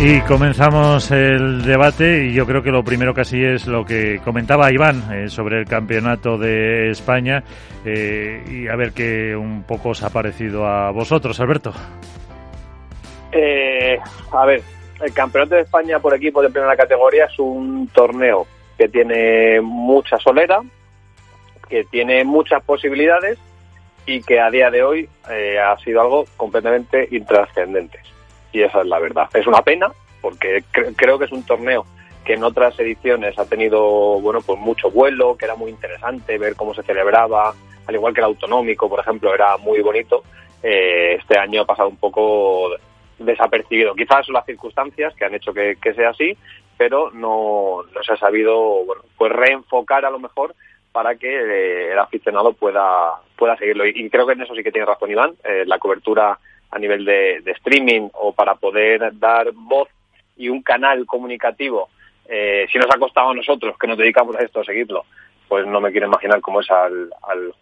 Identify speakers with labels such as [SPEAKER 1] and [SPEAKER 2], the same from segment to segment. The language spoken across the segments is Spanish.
[SPEAKER 1] Y comenzamos el debate y yo creo que lo primero casi es lo que comentaba Iván eh, sobre el campeonato de España eh, y a ver qué un poco os ha parecido a vosotros, Alberto.
[SPEAKER 2] Eh, a ver, el campeonato de España por equipo de primera categoría es un torneo que tiene mucha solera, que tiene muchas posibilidades y que a día de hoy ha sido algo completamente intrascendente y esa es la verdad. Es una pena porque creo que es un torneo que en otras ediciones ha tenido bueno pues mucho vuelo, que era muy interesante ver cómo se celebraba, al igual que el autonómico, por ejemplo, era muy bonito. Eh, este año ha pasado un poco desapercibido. Quizás son las circunstancias que han hecho que, sea así, pero no, no se ha sabido bueno pues reenfocar a lo mejor para que eh, el aficionado pueda pueda seguirlo. Y, creo que en eso sí que tiene razón Iván. Eh, la cobertura a nivel de, streaming o para poder dar voz y un canal comunicativo, eh, si nos ha costado a nosotros que nos dedicamos a esto, a seguirlo, pues no me quiero imaginar cómo es al,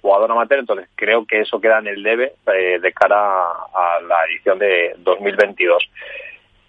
[SPEAKER 2] jugador amateur. Entonces creo que eso queda en el debe eh, de cara a, la edición de 2022.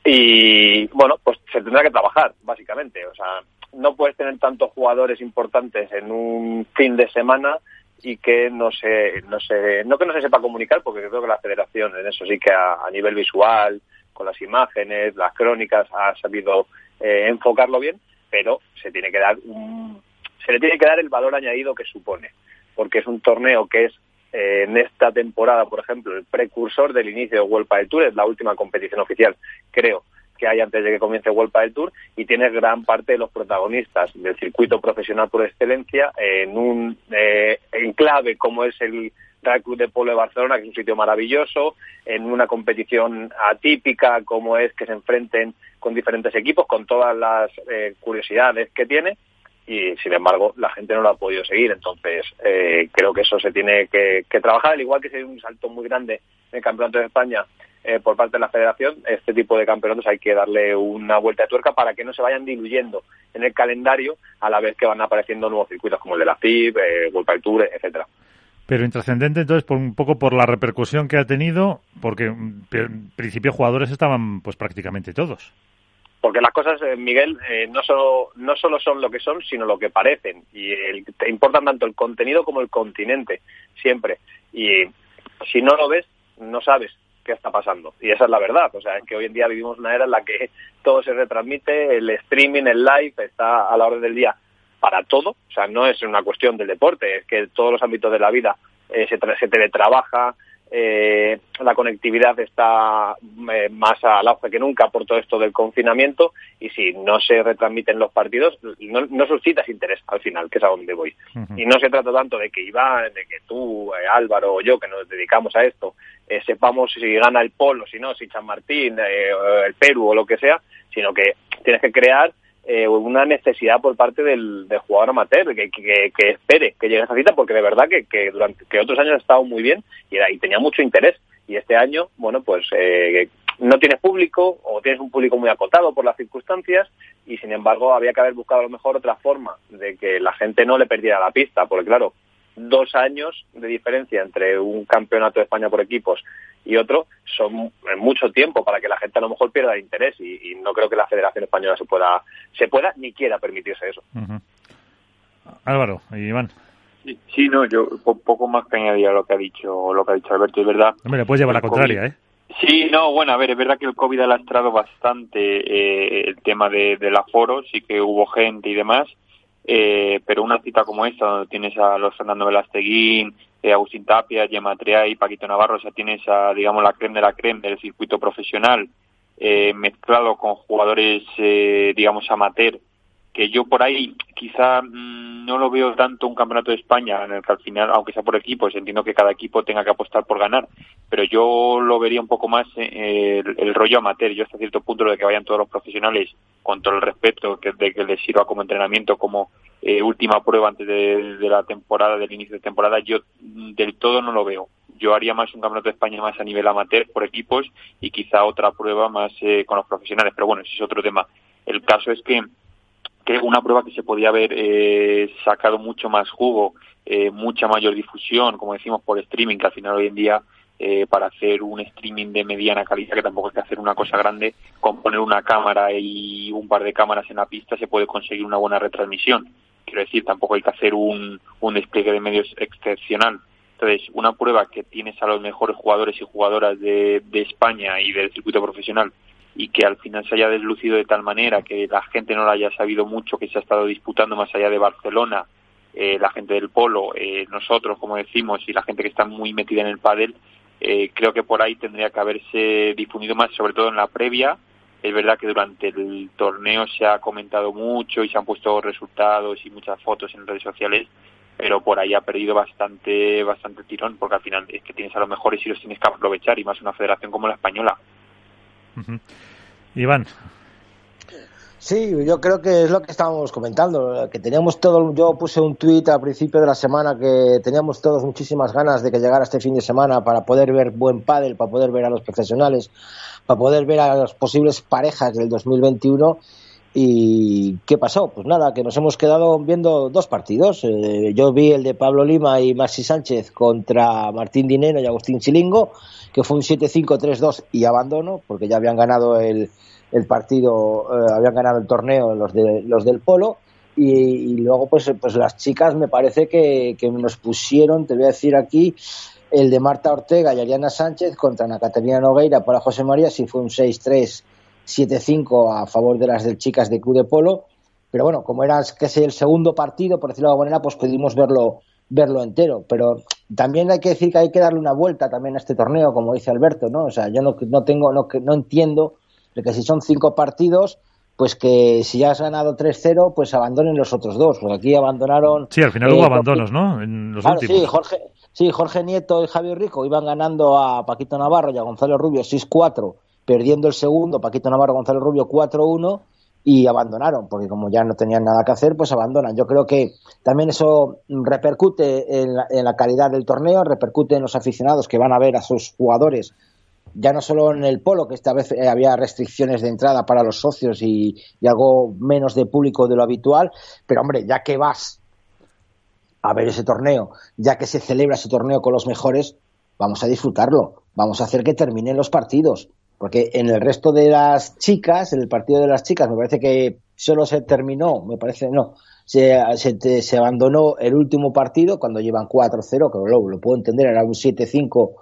[SPEAKER 2] Y bueno, pues se tendrá que trabajar, básicamente. O sea, no puedes tener tantos jugadores importantes en un fin de semana y que no se, no se, no que no se sepa comunicar, porque creo que la federación en eso sí que a, nivel visual, con las imágenes, las crónicas, ha sabido eh, enfocarlo bien, pero se tiene que dar un, se le tiene que dar el valor añadido que supone, porque es un torneo que es eh, en esta temporada, por ejemplo, el precursor del inicio de World del Tour, es la última competición oficial, creo, que hay antes de que comience World del Tour y tiene gran parte de los protagonistas del circuito profesional por excelencia en un eh, enclave como es el Real Club de Polo de Barcelona, que es un sitio maravilloso, en una competición atípica como es que se enfrenten con diferentes equipos, con todas las eh, curiosidades que tiene y sin embargo la gente no lo ha podido seguir. Entonces eh, creo que eso se tiene que, que trabajar, al igual que se un salto muy grande en el Campeonato de España eh, por parte de la federación, este tipo de campeonatos hay que darle una vuelta de tuerca para que no se vayan diluyendo en el calendario a la vez que van apareciendo nuevos circuitos como el de la FIB, eh, World Tour, etcétera.
[SPEAKER 1] Pero intrascendente entonces por un poco por la repercusión que ha tenido, porque en principio jugadores estaban pues prácticamente todos.
[SPEAKER 2] Porque las cosas, eh, Miguel, eh, no, solo, no solo son lo que son, sino lo que parecen. Y te importan tanto el contenido como el continente, siempre. Y si no lo ves, no sabes qué está pasando. Y esa es la verdad. O sea, que hoy en día vivimos una era en la que todo se retransmite, el streaming, el live está a la orden del día para todo. O sea, no es una cuestión del deporte, es que todos los ámbitos de la vida eh, se, se teletrabaja, eh, la conectividad está eh, más al auge que nunca por todo esto del confinamiento y si no se retransmiten los partidos no, no suscitas interés al final, que es a donde voy. Y no se trata tanto de que Iván, de que tú, eh, Álvaro o yo, que nos dedicamos a esto, eh, sepamos si gana el Polo, si no, si San Martín, el Perú o lo que sea, sino que tienes que crear eh, una necesidad por parte del, jugador amateur que, que, espere que llegue a esa cita porque de verdad que, que durante que otros años ha estado muy bien y, era, y tenía mucho interés. Y este año bueno pues eh, no tienes público o tienes un público muy acotado por las circunstancias y sin embargo había que haber buscado a lo mejor otra forma de que la gente no le perdiera la pista porque claro dos años de diferencia entre un campeonato de España por equipos y otro son mucho tiempo para que la gente a lo mejor pierda el interés y, no creo que la Federación Española se pueda se pueda ni quiera permitirse eso.
[SPEAKER 1] Álvaro y Iván.
[SPEAKER 3] Sí, no, yo poco más que añadir a lo que ha dicho lo que ha dicho Alberto, es verdad.
[SPEAKER 1] Hombre, le puedes llevar la contraria, ¿eh?
[SPEAKER 3] Sí, no, bueno, a ver, es verdad que el COVID ha lastrado bastante eh, el tema de, del aforo, sí que hubo gente y demás, eh, pero una cita como esta, donde tienes a los Fernando Velasteguín, eh, Agustín Tapia, Gemma y Paquito Navarro, o sea, tienes a, digamos, la creme de la creme del circuito profesional, eh, mezclado con jugadores, eh, digamos, amateur, que yo por ahí quizá mm, no lo veo tanto un campeonato de España en el que al final, aunque sea por equipos, entiendo que cada equipo tenga que apostar por ganar, pero yo lo vería un poco más eh, el, rollo amateur. Yo hasta cierto punto lo de que vayan todos los profesionales con todo el respeto que, de que les sirva como entrenamiento, como eh, última prueba antes de, la temporada, del inicio de temporada, yo del todo no lo veo. Yo haría más un campeonato de España más a nivel amateur por equipos y quizá otra prueba más eh, con los profesionales, pero bueno, ese es otro tema. El caso es que que una prueba que se podía haber eh, sacado mucho más jugo, eh, mucha mayor difusión, como decimos, por streaming, que al final hoy en día eh, para hacer un streaming de mediana calidad, que tampoco hay que hacer una cosa grande, con poner una cámara y un par de cámaras en la pista se puede conseguir una buena retransmisión. Quiero decir, tampoco hay que hacer un, un despliegue de medios excepcional. Entonces, una prueba que tienes a los mejores jugadores y jugadoras de, de España y del circuito profesional y que al final se haya deslucido de tal manera que la gente no lo haya sabido mucho, que se ha estado disputando más allá de Barcelona, eh, la gente del polo, eh, nosotros, como decimos, y la gente que está muy metida en el pádel, eh, creo que por ahí tendría que haberse difundido más, sobre todo en la previa. Es verdad que durante el torneo se ha comentado mucho y se han puesto resultados y muchas fotos en redes sociales, pero por ahí ha perdido bastante bastante tirón, porque al final es que tienes a los mejores y los tienes que aprovechar, y más una federación como la española.
[SPEAKER 1] Iván.
[SPEAKER 4] Sí, yo creo que es lo que estábamos comentando, que teníamos todo, yo puse un tuit al principio de la semana que teníamos todos muchísimas ganas de que llegara este fin de semana para poder ver buen pádel, para poder ver a los profesionales, para poder ver a las posibles parejas del 2021 ¿Y qué pasó? Pues nada, que nos hemos quedado viendo dos partidos. Eh, yo vi el de Pablo Lima y Maxi Sánchez contra Martín Dinero y Agustín Chilingo, que fue un 7-5-3-2 y abandono, porque ya habían ganado el, el partido, eh, habían ganado el torneo los, de, los del Polo. Y, luego, pues, pues las chicas me parece que, que nos pusieron, te voy a decir aquí, el de Marta Ortega y Ariana Sánchez contra Ana Caterina Nogueira para José María, si fue un 6-3 7-5 a favor de las del chicas de Club de Polo. Pero bueno, como era que el segundo partido, por decirlo de alguna manera, pues pudimos verlo, verlo entero. Pero también hay que decir que hay que darle una vuelta también a este torneo, como dice Alberto, ¿no? O sea, yo no, no tengo, no, no entiendo de que si son cinco partidos, pues que si ya has ganado 3-0, pues abandonen los otros dos. Pues aquí abandonaron.
[SPEAKER 1] Sí, al final hubo eh, abandonos, ¿no? En los últimos.
[SPEAKER 4] Sí Jorge, sí, Jorge Nieto y Javier Rico iban ganando a Paquito Navarro y a Gonzalo Rubio 6-4 perdiendo el segundo, Paquito Navarro, Gonzalo Rubio 4-1 y abandonaron, porque como ya no tenían nada que hacer, pues abandonan. Yo creo que también eso repercute en la, calidad del torneo, repercute en los aficionados que van a ver a sus jugadores, ya no solo en el polo, que esta vez eh, había restricciones de entrada para los socios y, y algo menos de público de lo habitual, pero hombre, ya que vas a ver ese torneo, ya que se celebra ese torneo con los mejores, vamos a disfrutarlo, vamos a hacer que terminen los partidos, porque en el resto de las chicas, en el partido de las chicas, me parece que solo se terminó, me parece, no, se, se, abandonó el último partido cuando llevan 4-0, que lo, lo, puedo entender, era un 7-5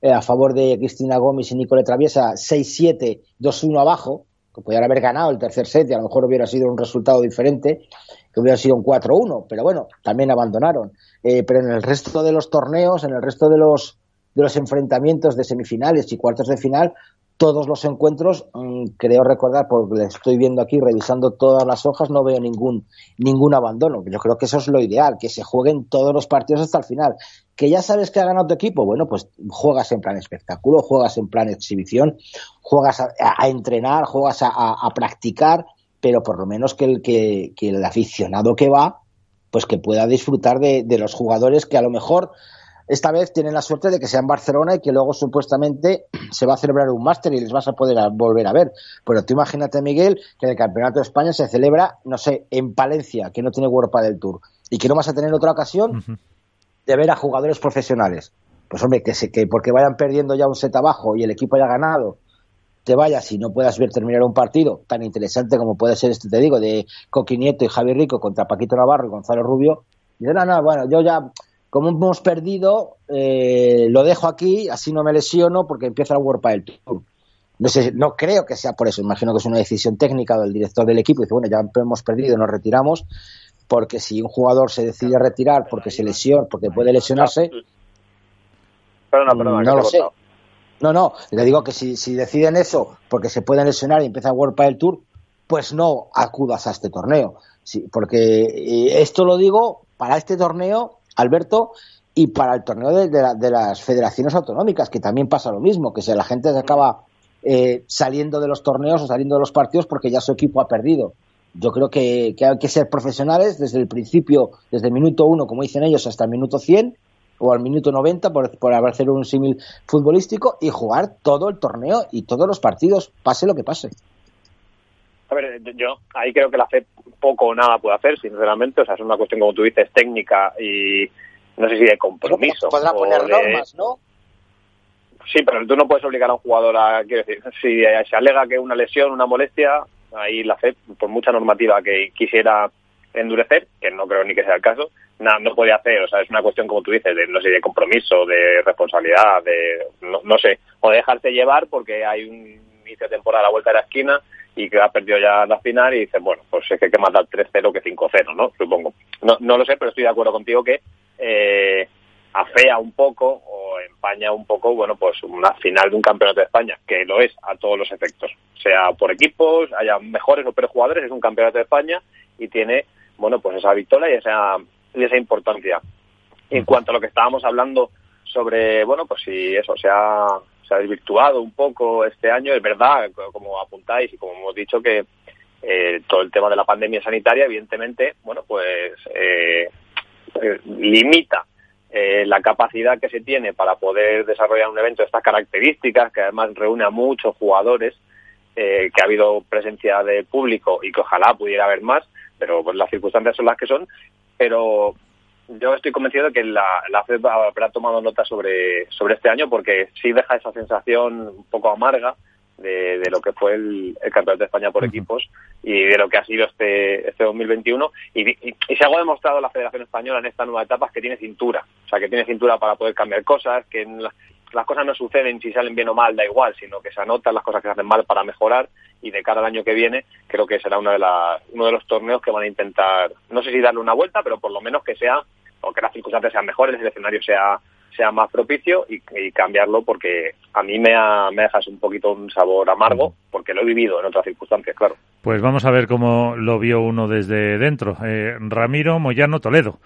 [SPEAKER 4] eh, a favor de Cristina Gómez y Nicole Traviesa, 6-7, 2-1 abajo, que podrían haber ganado el tercer set y a lo mejor hubiera sido un resultado diferente, que hubiera sido un 4-1, pero bueno, también abandonaron. Eh, pero en el resto de los torneos, en el resto de los de los enfrentamientos de semifinales y cuartos de final, todos los encuentros, mm, creo recordar, porque estoy viendo aquí, revisando todas las hojas, no veo ningún, ningún abandono. Yo creo que eso es lo ideal, que se jueguen todos los partidos hasta el final. Que ya sabes que ha ganado tu equipo, bueno, pues juegas en plan espectáculo, juegas en plan exhibición, juegas a, entrenar, juegas a, practicar, pero por lo menos que el, que, el aficionado que va, pues que pueda disfrutar de, de los jugadores que a lo mejor esta vez tienen la suerte de que sea en Barcelona y que luego supuestamente se va a celebrar un máster y les vas a poder volver a ver. Pero tú imagínate, Miguel, que el Campeonato de España se celebra, no sé, en Palencia, que no tiene World del Tour, y que no vas a tener otra ocasión de ver a jugadores profesionales. Pues hombre, que, se, que porque vayan perdiendo ya un set abajo y el equipo haya ganado, te vayas y no puedas ver terminar un partido tan interesante como puede ser este, te digo, de Coqui Nieto y Javier Rico contra Paquito Navarro y Gonzalo Rubio. Y no, no, bueno, yo ya como hemos perdido, eh, lo dejo aquí, así no me lesiono porque empieza el World del Tour. No, sé, no creo que sea por eso, imagino que es una decisión técnica del director del equipo. Dice, bueno, ya hemos perdido, nos retiramos, porque si un jugador se decide retirar porque se lesiona, porque puede lesionarse, no lo sé. No, no, le digo que si, si deciden eso porque se pueden lesionar y empieza World del Tour, pues no acudas a este torneo. Sí, porque eh, esto lo digo para este torneo, Alberto, y para el torneo de, las federaciones autonómicas, que también pasa lo mismo, que si la gente se acaba eh, saliendo de los torneos o saliendo de los partidos porque ya su equipo ha perdido. Yo creo que, hay que ser profesionales desde el principio, desde el minuto uno, como dicen ellos, hasta el minuto 100 o al minuto 90, por, por hacer un símil futbolístico, y jugar todo el torneo y todos los partidos, pase lo que pase.
[SPEAKER 2] A ver, yo ahí creo que la FED poco o nada puede hacer, sinceramente. O sea, es una cuestión, como tú dices, técnica y no sé si de compromiso.
[SPEAKER 4] Podrá poner normas, ¿no?
[SPEAKER 2] Sí, pero tú no puedes obligar a un jugador a. Quiero decir, si se alega que una lesión, una molestia, ahí la FED, por mucha normativa que quisiera endurecer, que no creo ni que sea el caso, nada, no puede hacer. O sea, es una cuestión, como tú dices, de, no sé, de compromiso, de responsabilidad, de. No, no sé, o de dejarse llevar porque hay un inicio de temporada a la vuelta de la esquina y que ha perdido ya la final y dices, bueno, pues es que hay que matar 3-0 que 5-0, ¿no? Supongo. No, no lo sé, pero estoy de acuerdo contigo que eh, afea un poco o empaña un poco, bueno, pues una final de un campeonato de España, que lo es a todos los efectos, sea por equipos, haya mejores o peores jugadores, es un campeonato de España y tiene, bueno, pues esa victoria y esa, y esa importancia. En cuanto a lo que estábamos hablando sobre, bueno, pues si eso se ha, se ha desvirtuado un poco este año. Es verdad, como apuntáis y como hemos dicho, que eh, todo el tema de la pandemia sanitaria, evidentemente, bueno, pues eh, eh, limita la capacidad que se tiene para poder desarrollar un evento de estas características, que además reúne a muchos jugadores, que ha habido presencia de público y que ojalá pudiera haber más, pero pues las circunstancias son las que son. Pero yo estoy convencido de que la, la FED habrá tomado nota sobre, sobre este año porque sí deja esa sensación un poco amarga de, de lo que fue el, el, Campeonato de España por equipos y de lo que ha sido este, este 2021. Y, y, y, se ha demostrado la Federación Española en esta nueva etapa que tiene cintura, o sea, que tiene cintura para poder cambiar cosas, que la, las cosas no suceden si salen bien o mal, da igual, sino que se anotan las cosas que se hacen mal para mejorar y de cara al año que viene creo que será de la, uno de los torneos que van a intentar, no sé si darle una vuelta, pero por lo menos que sea o que las circunstancias sean mejores, el escenario sea sea más propicio y, cambiarlo porque a mí me, ha, me dejas un poquito un sabor amargo porque lo he vivido en otras circunstancias, claro.
[SPEAKER 1] Pues vamos a ver cómo lo vio uno desde dentro. Eh, Ramiro Moyano Toledo.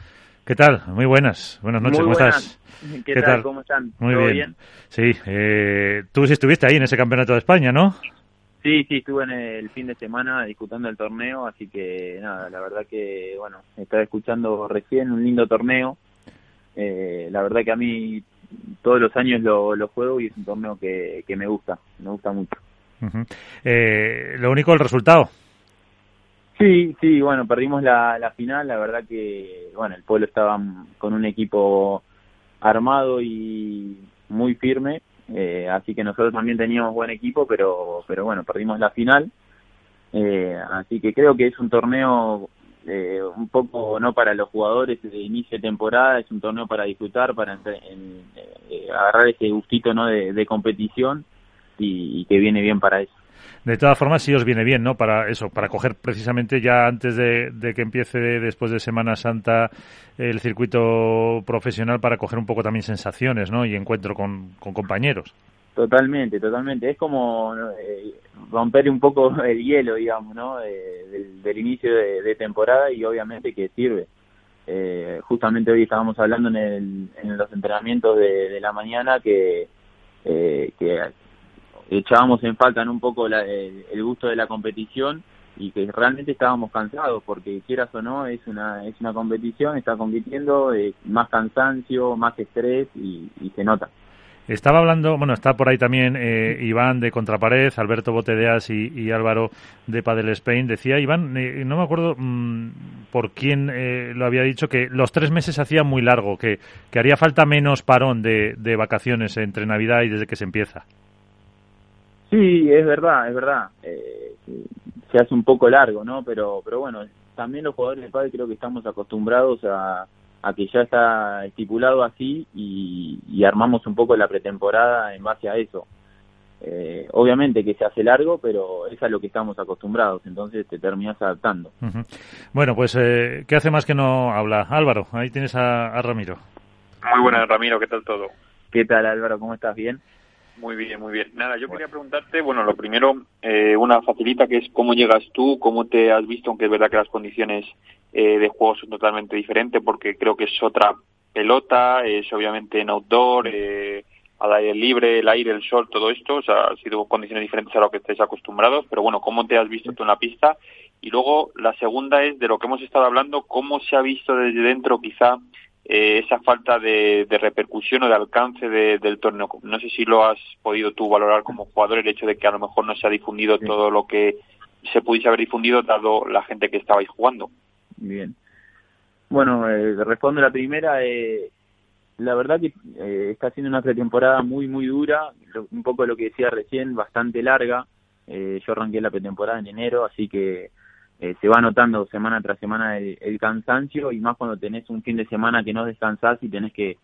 [SPEAKER 1] ¿Qué tal? Muy buenas. Buenas noches, ¿cómo estás?
[SPEAKER 5] ¿Qué, tal? ¿Cómo están?
[SPEAKER 1] Muy bien. Sí, eh, tú sí estuviste ahí en ese campeonato de España, ¿no?
[SPEAKER 5] Sí, sí, estuve en el fin de semana disputando el torneo, así que nada, la verdad que, bueno, estaba escuchando recién un lindo torneo. Eh, la verdad que a mí todos los años lo, lo juego y es un torneo que, que me gusta, me gusta mucho.
[SPEAKER 1] eh, lo único, el resultado.
[SPEAKER 5] Sí, sí, bueno, perdimos la, la final, la verdad que, bueno, el pueblo estaba con un equipo armado y muy firme eh, así que nosotros también teníamos buen equipo, pero, pero bueno, perdimos la final. Eh, así que creo que es un torneo eh, un poco no para los jugadores de inicio de temporada, es un torneo para disfrutar, para en, agarrar ese gustito ¿no? de, de competición y, y que viene bien para eso.
[SPEAKER 1] De todas formas, sí os viene bien, ¿no? Para eso, para coger precisamente ya antes de, que empiece después de Semana Santa el circuito profesional para coger un poco también sensaciones, ¿no? Y encuentro con, compañeros.
[SPEAKER 5] Totalmente, totalmente. Es como eh, romper un poco el hielo, digamos, ¿no? del, inicio de, temporada y obviamente que sirve. Eh, justamente hoy estábamos hablando en, el, en los entrenamientos de, la mañana que, eh, que echábamos en falta un poco el, gusto de la competición y que realmente estábamos cansados porque quieras o no es una es una competición está compitiendo es más cansancio más estrés y, se nota
[SPEAKER 1] estaba hablando, bueno, está por ahí también eh, Iván de Contrapared, Alberto Botedeas y, Álvaro de Padel Spain. Decía Iván, eh, no me acuerdo mm, por quién eh, lo había dicho, que los tres meses hacía muy largo, que, que haría falta menos parón de, de vacaciones entre Navidad y desde que se empieza.
[SPEAKER 5] Sí, es verdad, es verdad. Eh, se hace un poco largo, ¿no? Pero, pero bueno, también los jugadores de padre creo que estamos acostumbrados a, a que ya está estipulado así y, armamos un poco la pretemporada en base a eso. Eh, obviamente que se hace largo, pero es a lo que estamos acostumbrados, entonces te terminas adaptando.
[SPEAKER 1] Bueno, pues, eh, ¿qué hace más que no habla? Álvaro, ahí tienes a, a Ramiro.
[SPEAKER 3] Muy buenas, Ramiro, ¿qué tal todo?
[SPEAKER 5] ¿Qué tal, Álvaro? ¿Cómo estás? ¿Bien?
[SPEAKER 3] Muy bien, muy bien. Nada, yo quería preguntarte, bueno, lo primero, eh, una facilita que es cómo llegas tú, cómo te has visto, aunque es verdad que las condiciones eh, de juego son totalmente diferentes, porque creo que es otra pelota, es obviamente en outdoor, eh, al aire libre, el aire, el sol, todo esto, o sea, han sido condiciones diferentes a lo que estáis acostumbrados, pero bueno, ¿cómo te has visto tú en la pista? Y luego la segunda es de lo que hemos estado hablando, cómo se ha visto desde dentro quizá eh, esa falta de, repercusión o de alcance del torneo. No sé si lo has podido tú valorar como jugador, el hecho de que a lo mejor no se ha difundido todo lo que se pudiese haber difundido dado la gente que estabais jugando.
[SPEAKER 5] Bien. Bueno, eh, respondo la primera. Eh, la verdad que eh, está siendo una pretemporada muy, muy dura, un poco lo que decía recién, bastante larga. Eh, yo arranqué la pretemporada en enero, así que eh, se va notando semana tras semana el, cansancio y más cuando tenés un fin de semana que no descansás y tenés que,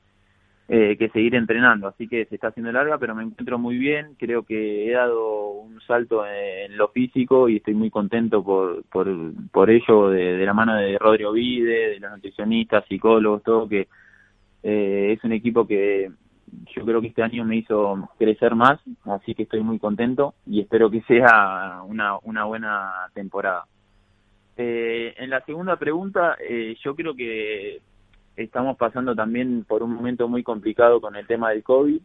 [SPEAKER 5] eh, que seguir entrenando. Así que se está haciendo larga, pero me encuentro muy bien. Creo que he dado un salto en, lo físico y estoy muy contento por, por, por ello, de, la mano de Rodrigo Vide, de los nutricionistas, psicólogos, todo, que eh, es un equipo que yo creo que este año me hizo crecer más, así que estoy muy contento y espero que sea una, una buena temporada. Eh, en la segunda pregunta, eh, yo creo que estamos pasando también por un momento muy complicado con el tema del COVID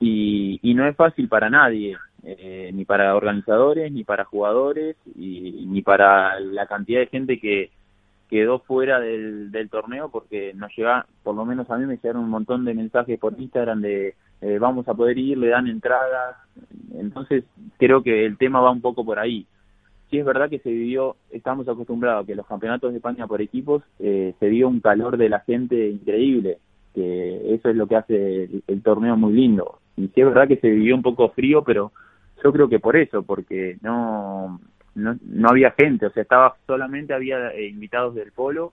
[SPEAKER 5] y, y no es fácil para nadie, eh, ni para organizadores, ni para jugadores, y, ni para la cantidad de gente que quedó fuera del, del torneo porque nos llega, por lo menos a mí me llegaron un montón de mensajes por Instagram de eh, vamos a poder ir, le dan entradas, entonces creo que el tema va un poco por ahí sí es verdad que se vivió, estamos acostumbrados a que los campeonatos de España por equipos eh, se dio un calor de la gente increíble, que eso es lo que hace el, torneo muy lindo. Y sí es verdad que se vivió un poco frío, pero yo creo que por eso, porque no, no, no había gente, o sea, estaba solamente había eh, invitados del polo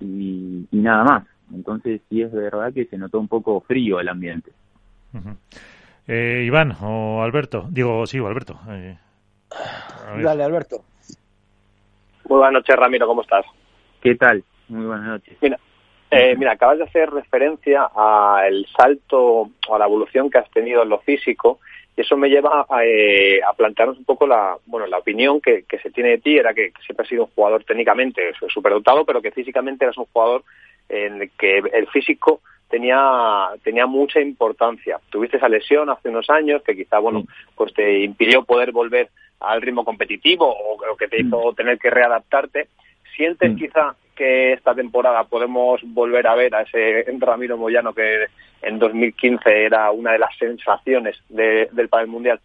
[SPEAKER 5] y, nada más. Entonces sí es verdad que se notó un poco frío el ambiente.
[SPEAKER 1] eh, Iván o Alberto, digo, sí, Alberto. Eh,
[SPEAKER 4] Dale, Alberto.
[SPEAKER 2] Muy buenas noches, Ramiro, ¿cómo estás?
[SPEAKER 5] ¿Qué tal? Muy buenas noches.
[SPEAKER 2] Mira, eh, mira, acabas de hacer referencia al salto o a la evolución que has tenido en lo físico y eso me lleva a, eh, plantearnos un poco la, bueno, la opinión que, se tiene de ti, era que, siempre has sido un jugador técnicamente superdotado, pero que físicamente eras un jugador en el que el físico tenía tenía mucha importancia. Tuviste esa lesión hace unos años que quizá bueno pues te impidió poder volver al ritmo competitivo o, que te hizo tener que readaptarte. ¿Sientes quizá que esta temporada podemos volver a ver a ese Ramiro Moyano que en 2015 era una de las sensaciones del panel mundial?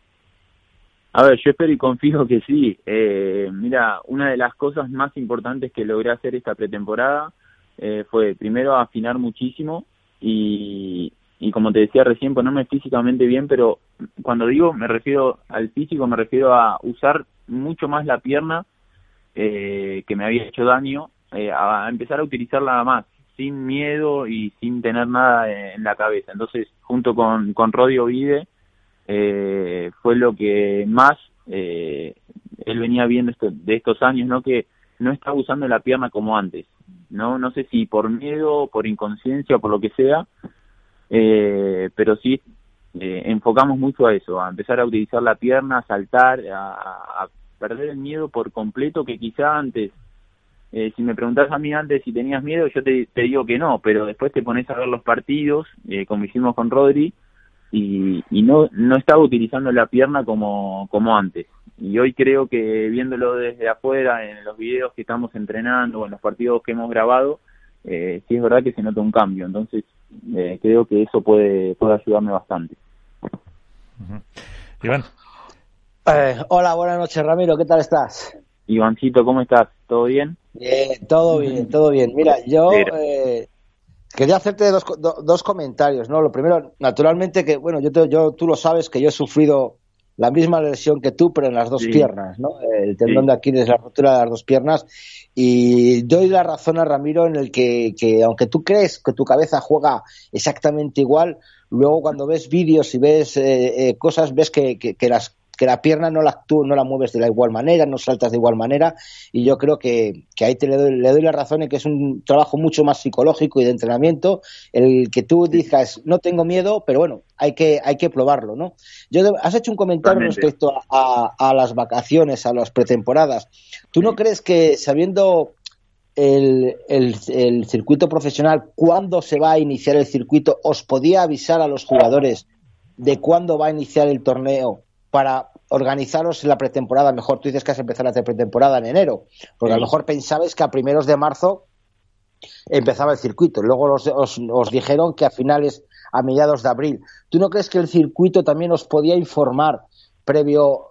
[SPEAKER 5] A ver, yo espero y confío que sí. Eh, mira, una de las cosas más importantes que logré hacer esta pretemporada eh, fue primero afinar muchísimo y, y como te decía recién, ponerme físicamente bien, pero cuando digo me refiero al físico, me refiero a usar mucho más la pierna eh, que me había hecho daño, eh, a empezar a utilizarla más, sin miedo y sin tener nada en la cabeza. Entonces, junto con, con Rodio Vide, eh, fue lo que más eh, él venía viendo esto, de estos años, ¿no? Que no estaba usando la pierna como antes, ¿no? No sé si por miedo, por inconsciencia por lo que sea, eh, pero sí eh, enfocamos mucho a eso, a empezar a utilizar la pierna, a saltar, a, perder el miedo por completo que quizá antes, eh, si me preguntas a mí antes si tenías miedo, yo te, digo que no, pero después te pones a ver los partidos, eh, como hicimos con Rodri, y, y no, no estaba utilizando la pierna como, como antes. Y hoy creo que viéndolo desde afuera, en los videos que estamos entrenando o en los partidos que hemos grabado, eh, sí es verdad que se nota un cambio. Entonces, eh, creo que eso puede, puede ayudarme bastante.
[SPEAKER 1] Iván.
[SPEAKER 4] Eh, hola, buenas noches, Ramiro. ¿Qué tal estás?
[SPEAKER 5] Ivancito, ¿cómo estás? ¿Todo bien?
[SPEAKER 4] Bien, todo bien, todo bien. Mira, yo eh, quería hacerte dos, dos comentarios, ¿no? Lo primero, naturalmente, que, bueno, yo, yo tú lo sabes que yo he sufrido la misma lesión que tú, pero en las dos piernas, ¿no? El tendón de Aquiles, la rotura de las dos piernas. Y doy la razón a Ramiro en el que, que aunque tú crees que tu cabeza juega exactamente igual, luego cuando ves vídeos y ves eh, eh, cosas, ves que, que, las que la pierna no la, tú no la mueves de la igual manera, no saltas de igual manera, y yo creo que, que ahí te le doy, le doy la razón en que es un trabajo mucho más psicológico y de entrenamiento, el que tú digas, no tengo miedo, pero bueno, hay que, hay que probarlo, ¿no? Yo, has hecho un comentario respecto a, a, las vacaciones, a las pretemporadas. ¿Tú no crees que sabiendo el, el, el, circuito profesional, cuándo se va a iniciar el circuito, os podía avisar a los jugadores de cuándo va a iniciar el torneo para organizaros en la pretemporada. Mejor tú dices que has empezado la pretemporada en enero, porque a lo mejor pensabais que a primeros de marzo empezaba el circuito. Luego os, os, dijeron que a finales, a mediados de abril. ¿Tú no crees que el circuito también os podía informar previo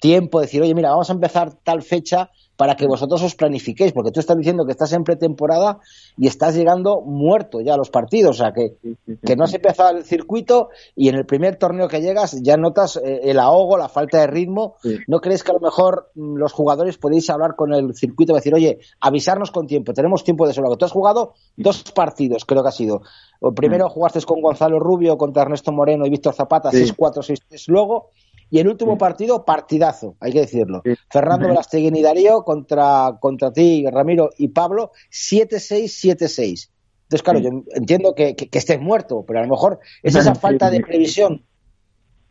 [SPEAKER 4] tiempo, decir, oye, mira, vamos a empezar tal fecha para que vosotros os planifiquéis, porque tú estás diciendo que estás en pretemporada y estás llegando muerto ya a los partidos, o sea, que, que no has empezado el circuito y en el primer torneo que llegas ya notas eh, el ahogo, la falta de ritmo. ¿No crees que a lo mejor mm, los jugadores podéis hablar con el circuito y decir, oye, avisarnos con tiempo, tenemos tiempo de sobra? Tú has jugado dos partidos, creo que ha sido. Primero mm. jugaste con Gonzalo Rubio, contra Ernesto Moreno y Víctor Zapata, 6-4, 6-3 luego y el último partido, partidazo, hay que decirlo. Fernando Velastegui y Darío contra, contra ti, Ramiro y Pablo, 7-6, 7-6. Entonces, claro, yo entiendo que, que, estés muerto, pero a lo mejor es esa falta de previsión.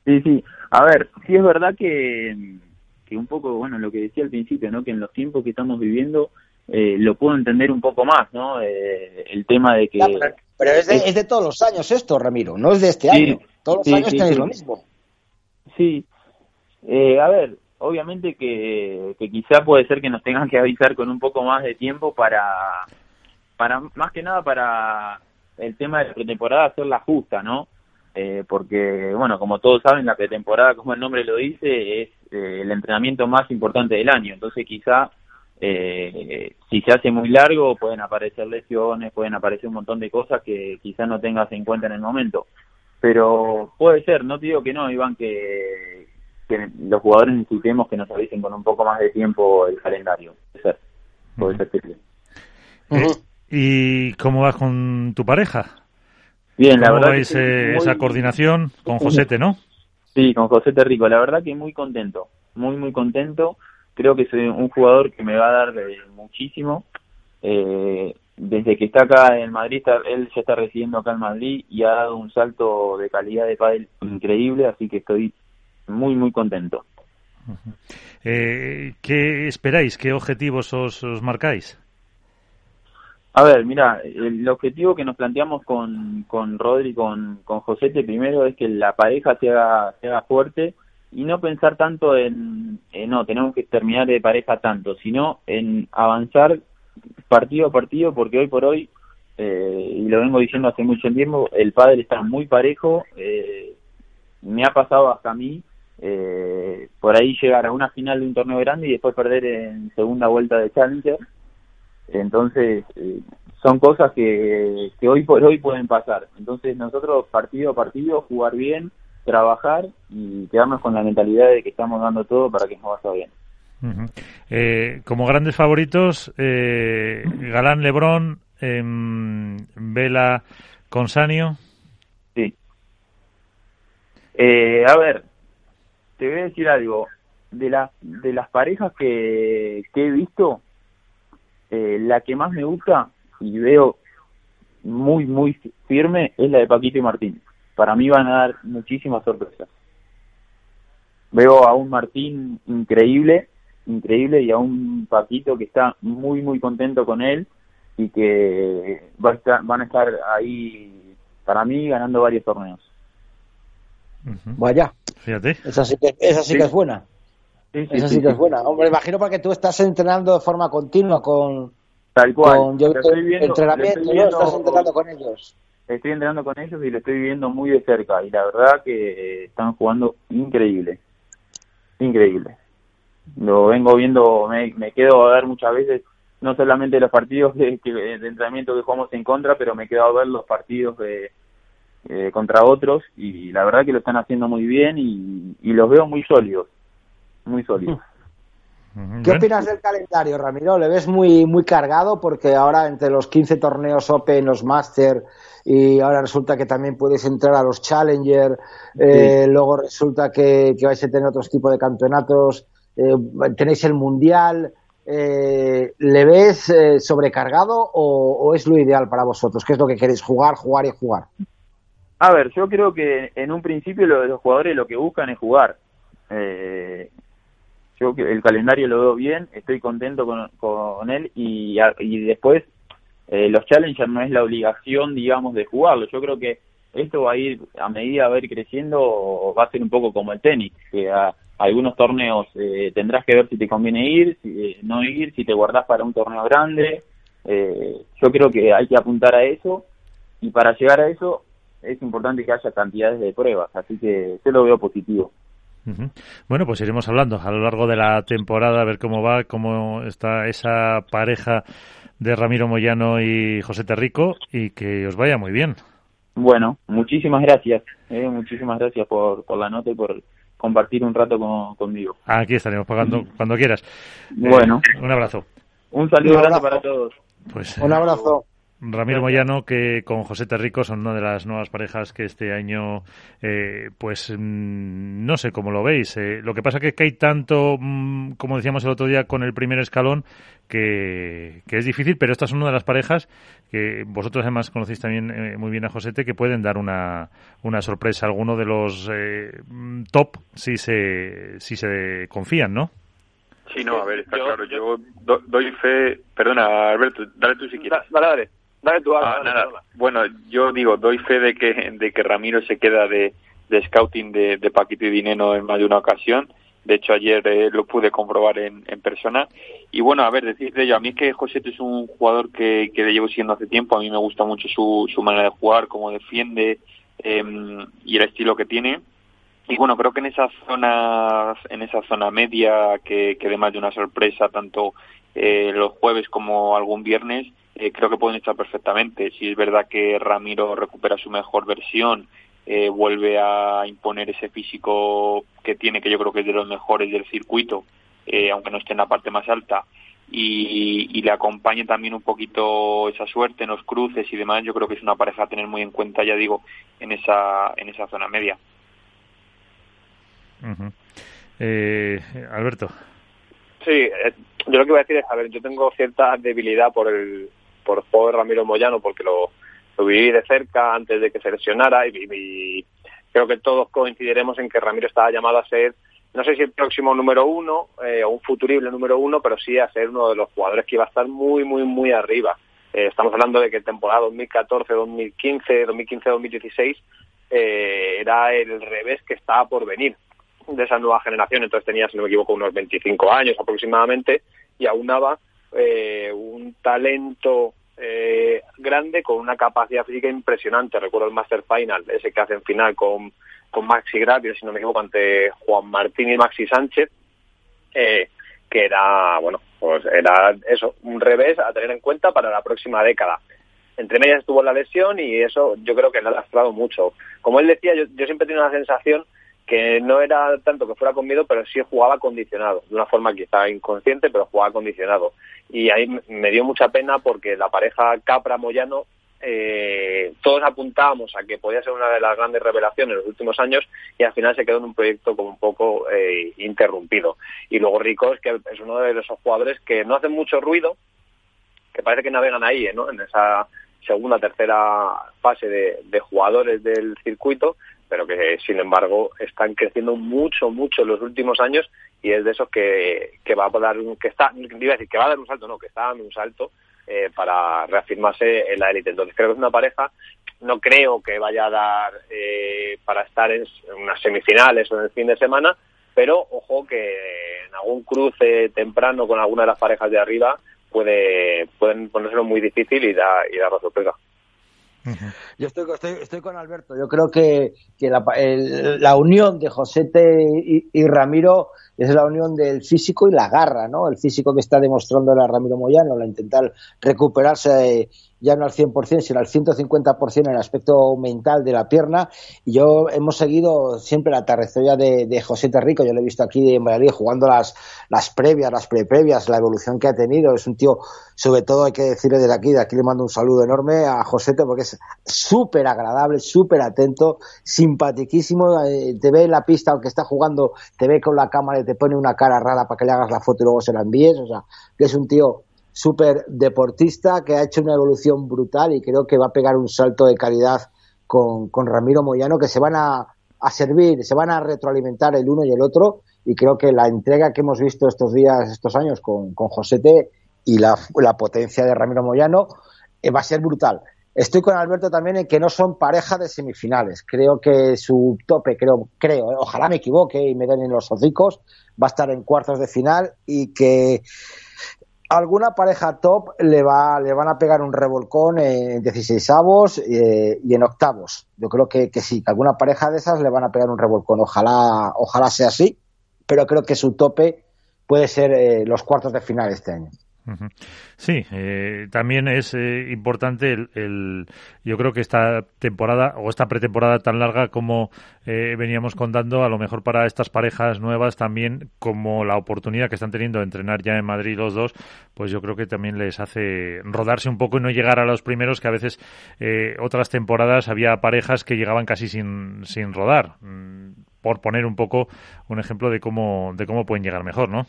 [SPEAKER 5] Sí, sí. A ver, sí es verdad que, que un poco, bueno, lo que decía al principio, ¿no? Que en los tiempos que estamos viviendo eh, lo puedo entender un poco más, ¿no? Eh, el tema de que...
[SPEAKER 4] pero es de, es de, todos los años esto, Ramiro, no es de este año. Todos los años tenéis lo mismo.
[SPEAKER 5] Sí, eh, a ver, obviamente que, que quizá puede ser que nos tengan que avisar con un poco más de tiempo para, para más que nada para el tema de la pretemporada hacerla justa, ¿no? Eh, porque, bueno, como todos saben, la pretemporada, como el nombre lo dice, es eh, el entrenamiento más importante del año. Entonces, quizá eh, si se hace muy largo, pueden aparecer lesiones, pueden aparecer un montón de cosas que quizá no tengas en cuenta en el momento. Pero puede ser, no te digo que no, Iván, que, que los jugadores necesitemos que nos avisen con un poco más de tiempo el calendario. Puede ser, puede ser que
[SPEAKER 1] eh, ¿Y cómo vas con tu pareja?
[SPEAKER 5] Bien, la verdad.
[SPEAKER 1] Vais, esa coordinación con Josete, no?
[SPEAKER 5] Sí, con Josete Rico. La verdad que muy contento, muy, muy contento. Creo que es un jugador que me va a dar muchísimo. Eh, desde que está acá en Madrid, él ya está residiendo acá en Madrid y ha dado un salto de calidad de pádel increíble, así que estoy muy, muy contento.
[SPEAKER 1] eh, ¿Qué esperáis? ¿Qué objetivos os, marcáis?
[SPEAKER 5] A ver, mira, el objetivo que nos planteamos con, con Rodri, con, con Josete, primero es que la pareja se haga, se haga fuerte y no pensar tanto en, no, tenemos que terminar de pareja tanto, sino en avanzar partido a partido, porque hoy por hoy, eh, y lo vengo diciendo hace mucho tiempo, el padre está muy parejo, eh, me ha pasado hasta a mí, eh, por ahí llegar a una final de un torneo grande y después perder en segunda vuelta de Challenger. Entonces, eh, son cosas que, que hoy por hoy pueden pasar. Entonces, nosotros partido a partido, jugar bien, trabajar y quedarnos con la mentalidad de que estamos dando todo para que nos vaya bien.
[SPEAKER 1] Eh, como grandes favoritos, eh, Galán Lebrón, eh, Vela Consanio.
[SPEAKER 5] Sí. Eh, a ver, te voy a decir algo. De, la, de las parejas que, que he visto, eh, la que más me gusta y veo muy, muy firme es la de Paquito y Martín. Para mí van a dar muchísimas sorpresas. Veo a un Martín increíble, increíble, y a un Paquito que está muy, muy contento con él y que va a estar, van a estar ahí, para mí, ganando varios torneos.
[SPEAKER 4] Vaya.
[SPEAKER 1] Fíjate.
[SPEAKER 4] Esa sí que, esa sí, que es buena. esa sí, que es buena. Hombre, imagino porque tú estás entrenando de forma continua con.
[SPEAKER 5] Tal cual.
[SPEAKER 4] Con, yo estoy viendo, entrenamiento, viendo, estás entrenando con ellos.
[SPEAKER 5] Estoy entrenando con ellos y lo estoy viendo muy de cerca. Y la verdad que están jugando increíble. Increíble. Lo vengo viendo, me, me quedo a ver muchas veces, no solamente los partidos de, de entrenamiento que jugamos en contra, pero me quedo a ver los partidos de eh, contra otros y la verdad que lo están haciendo muy bien y, los veo muy sólidos, muy sólidos.
[SPEAKER 4] ¿Qué opinas del calendario, Ramiro? ¿Le ves muy, muy cargado? Porque ahora entre los 15 torneos Open, los Master y ahora resulta que también puedes entrar a los Challenger, eh, luego resulta que, vais a tener otros tipos de campeonatos, eh, tenéis el Mundial. Eh, ¿Le ves sobrecargado o, es lo ideal para vosotros? ¿Qué es lo que queréis? Jugar, jugar y jugar.
[SPEAKER 5] A ver, yo creo que en un principio los jugadores lo que buscan es jugar. Eh, yo el calendario lo veo bien, estoy contento con, con él y, y después eh, los challengers no es la obligación, digamos, de jugarlo. Yo creo que esto va a ir, a medida va a ir creciendo, va a ser un poco como el tenis, que a, algunos torneos eh, tendrás que ver si te conviene ir, si, eh, no ir, si te guardás para un torneo grande. yo creo que hay que apuntar a eso y para llegar a eso es importante que haya cantidades de pruebas, así que yo lo veo positivo.
[SPEAKER 1] Bueno, pues iremos hablando a lo largo de la temporada a ver cómo va, cómo está esa pareja de Ramiro Moyano y José Terrico y que os vaya muy bien.
[SPEAKER 5] Bueno, muchísimas gracias. Eh, muchísimas gracias por, por la nota y por compartir un rato conmigo.
[SPEAKER 1] Aquí estaremos pagando cuando quieras.
[SPEAKER 5] Bueno.
[SPEAKER 1] Eh, un abrazo.
[SPEAKER 5] Un saludo un para todos.
[SPEAKER 4] Pues, un abrazo.
[SPEAKER 1] Ramiro Moyano, que con José Terrico son una de las nuevas parejas que este año, eh, pues mm, no sé cómo lo veis. Eh, lo que pasa que, que hay tanto, mm, como decíamos el otro día con el primer escalón, que, es difícil, pero esta es una de las parejas que vosotros además conocéis también eh, muy bien a Josete, que pueden dar una, una sorpresa, alguno de los mm, top si se, si se confían, ¿no?
[SPEAKER 3] Sí, no, a ver, está claro. Yo doy fe. Perdona, Alberto, dale tú si quieres.
[SPEAKER 2] Dale, dale.
[SPEAKER 3] Ah, bueno, yo digo, doy fe de que, de que Ramiro se queda de, de scouting de, de, Paquito y Dineno en más de una ocasión. De hecho, ayer eh, lo pude comprobar en, en, persona. Y bueno, a ver, decir de ello, a mí es que José es un jugador que, que le llevo siendo hace tiempo. A mí me gusta mucho su, su manera de jugar, cómo defiende em, y el estilo que tiene. Y bueno, creo que en esa zona, en esa zona media, que, que de más de una sorpresa, tanto eh, los jueves como algún viernes, eh, creo que pueden estar perfectamente. Si es verdad que Ramiro recupera su mejor versión, eh, vuelve a imponer ese físico que tiene, que yo creo que es de los mejores del circuito, eh, aunque no esté en la parte más alta, y, le acompañe también un poquito esa suerte en los cruces y demás, yo creo que es una pareja a tener muy en cuenta, ya digo, en esa, en esa zona media.
[SPEAKER 1] Alberto.
[SPEAKER 2] Sí, yo lo que voy a decir es, a ver, yo tengo cierta debilidad por el, por de Ramiro Moyano porque lo, viví de cerca antes de que se lesionara y, creo que todos coincidiremos en que Ramiro estaba llamado a ser, no sé si el próximo número uno eh, o un futurible número uno, pero sí a ser uno de los jugadores que iba a estar muy, muy, muy arriba. Eh, estamos hablando de que temporada 2014, 2015, 2015, 2016 eh, era el revés que estaba por venir de esa nueva generación. Entonces tenía, si no me equivoco, unos 25 años aproximadamente y aunaba eh, un talento eh, grande con una capacidad física impresionante. Recuerdo el Master Final, ese que hace en final con, con Maxi Gratis, si no me equivoco, ante Juan Martín y Maxi Sánchez, eh, que era, bueno, pues era eso, un revés a tener en cuenta para la próxima década. Entre medias estuvo la lesión y eso yo creo que le ha lastrado mucho. Como él decía, yo, yo siempre tengo la sensación que no era tanto que fuera con miedo, pero sí jugaba condicionado, de una forma quizá inconsciente, pero jugaba condicionado. Y ahí me dio mucha pena porque la pareja Capra-Moyano, eh, todos apuntábamos a que podía ser una de las grandes revelaciones en los últimos años y al final se quedó en un proyecto como un poco eh, interrumpido. Y luego Ricos, que es uno de esos jugadores que no hacen mucho ruido, que parece que navegan ahí, ¿no? En esa segunda, tercera fase de jugadores del circuito, pero que sin embargo están creciendo mucho, mucho en los últimos años y es de esos que, que va a dar un, que está, iba a decir que va a dar un salto, no, que está dando un salto eh, para reafirmarse en la élite. Entonces creo que es una pareja, no creo que vaya a dar eh, para estar en unas semifinales o en el fin de semana, pero ojo que en algún cruce temprano con alguna de las parejas de arriba puede pueden ponérselo muy difícil y, da, y dar la sorpresa.
[SPEAKER 4] Yo estoy, estoy, con Alberto. Yo creo que, la, unión de Josete y, Ramiro es la unión del físico y la garra, ¿no? El físico que está demostrando la Ramiro Moyano, la intentar recuperarse ya no al 100%, sino al 150% en el aspecto mental de la pierna. Y yo hemos seguido siempre la trayectoria de, de José Terrico, yo lo he visto aquí en Valladolid jugando las, las previas, las pre-previas, la evolución que ha tenido. Es un tío, sobre todo hay que decirle desde aquí, de aquí le mando un saludo enorme a Josete porque es súper agradable, súper atento, simpaticísimo. Eh, te ve en la pista, aunque está jugando, te ve con la cámara y te pone una cara rara para que le hagas la foto y luego se la envíes. O sea, que es un tío súper deportista que ha hecho una evolución brutal y creo que va a pegar un salto de calidad con, con Ramiro Moyano que se van a, servir, se van a retroalimentar el uno y el otro y creo que la entrega que hemos visto estos días, estos años con, con Josete y la, la, potencia de Ramiro Moyano eh, va a ser brutal. Estoy con Alberto también en que no son pareja de semifinales. Creo que su tope, creo, creo, eh, ojalá me equivoque y me den en los hocicos, va a estar en cuartos de final y que alguna pareja top le va le van a pegar un revolcón en 16 avos eh, y en octavos. Yo creo que, que, sí, que alguna pareja de esas le van a pegar un revolcón. Ojalá, ojalá sea así, pero creo que su tope puede ser eh, los cuartos de final este año.
[SPEAKER 1] Sí, eh, también es eh, importante el, el, yo creo que esta temporada o esta pretemporada tan larga como eh, veníamos contando, a lo mejor para estas parejas nuevas también como la oportunidad que están teniendo de entrenar ya en Madrid los dos, pues yo creo que también les hace rodarse un poco y no llegar a los primeros que a veces eh, otras temporadas había parejas que llegaban casi sin, sin rodar, mm, por poner un poco un ejemplo de cómo de cómo pueden llegar mejor, ¿no?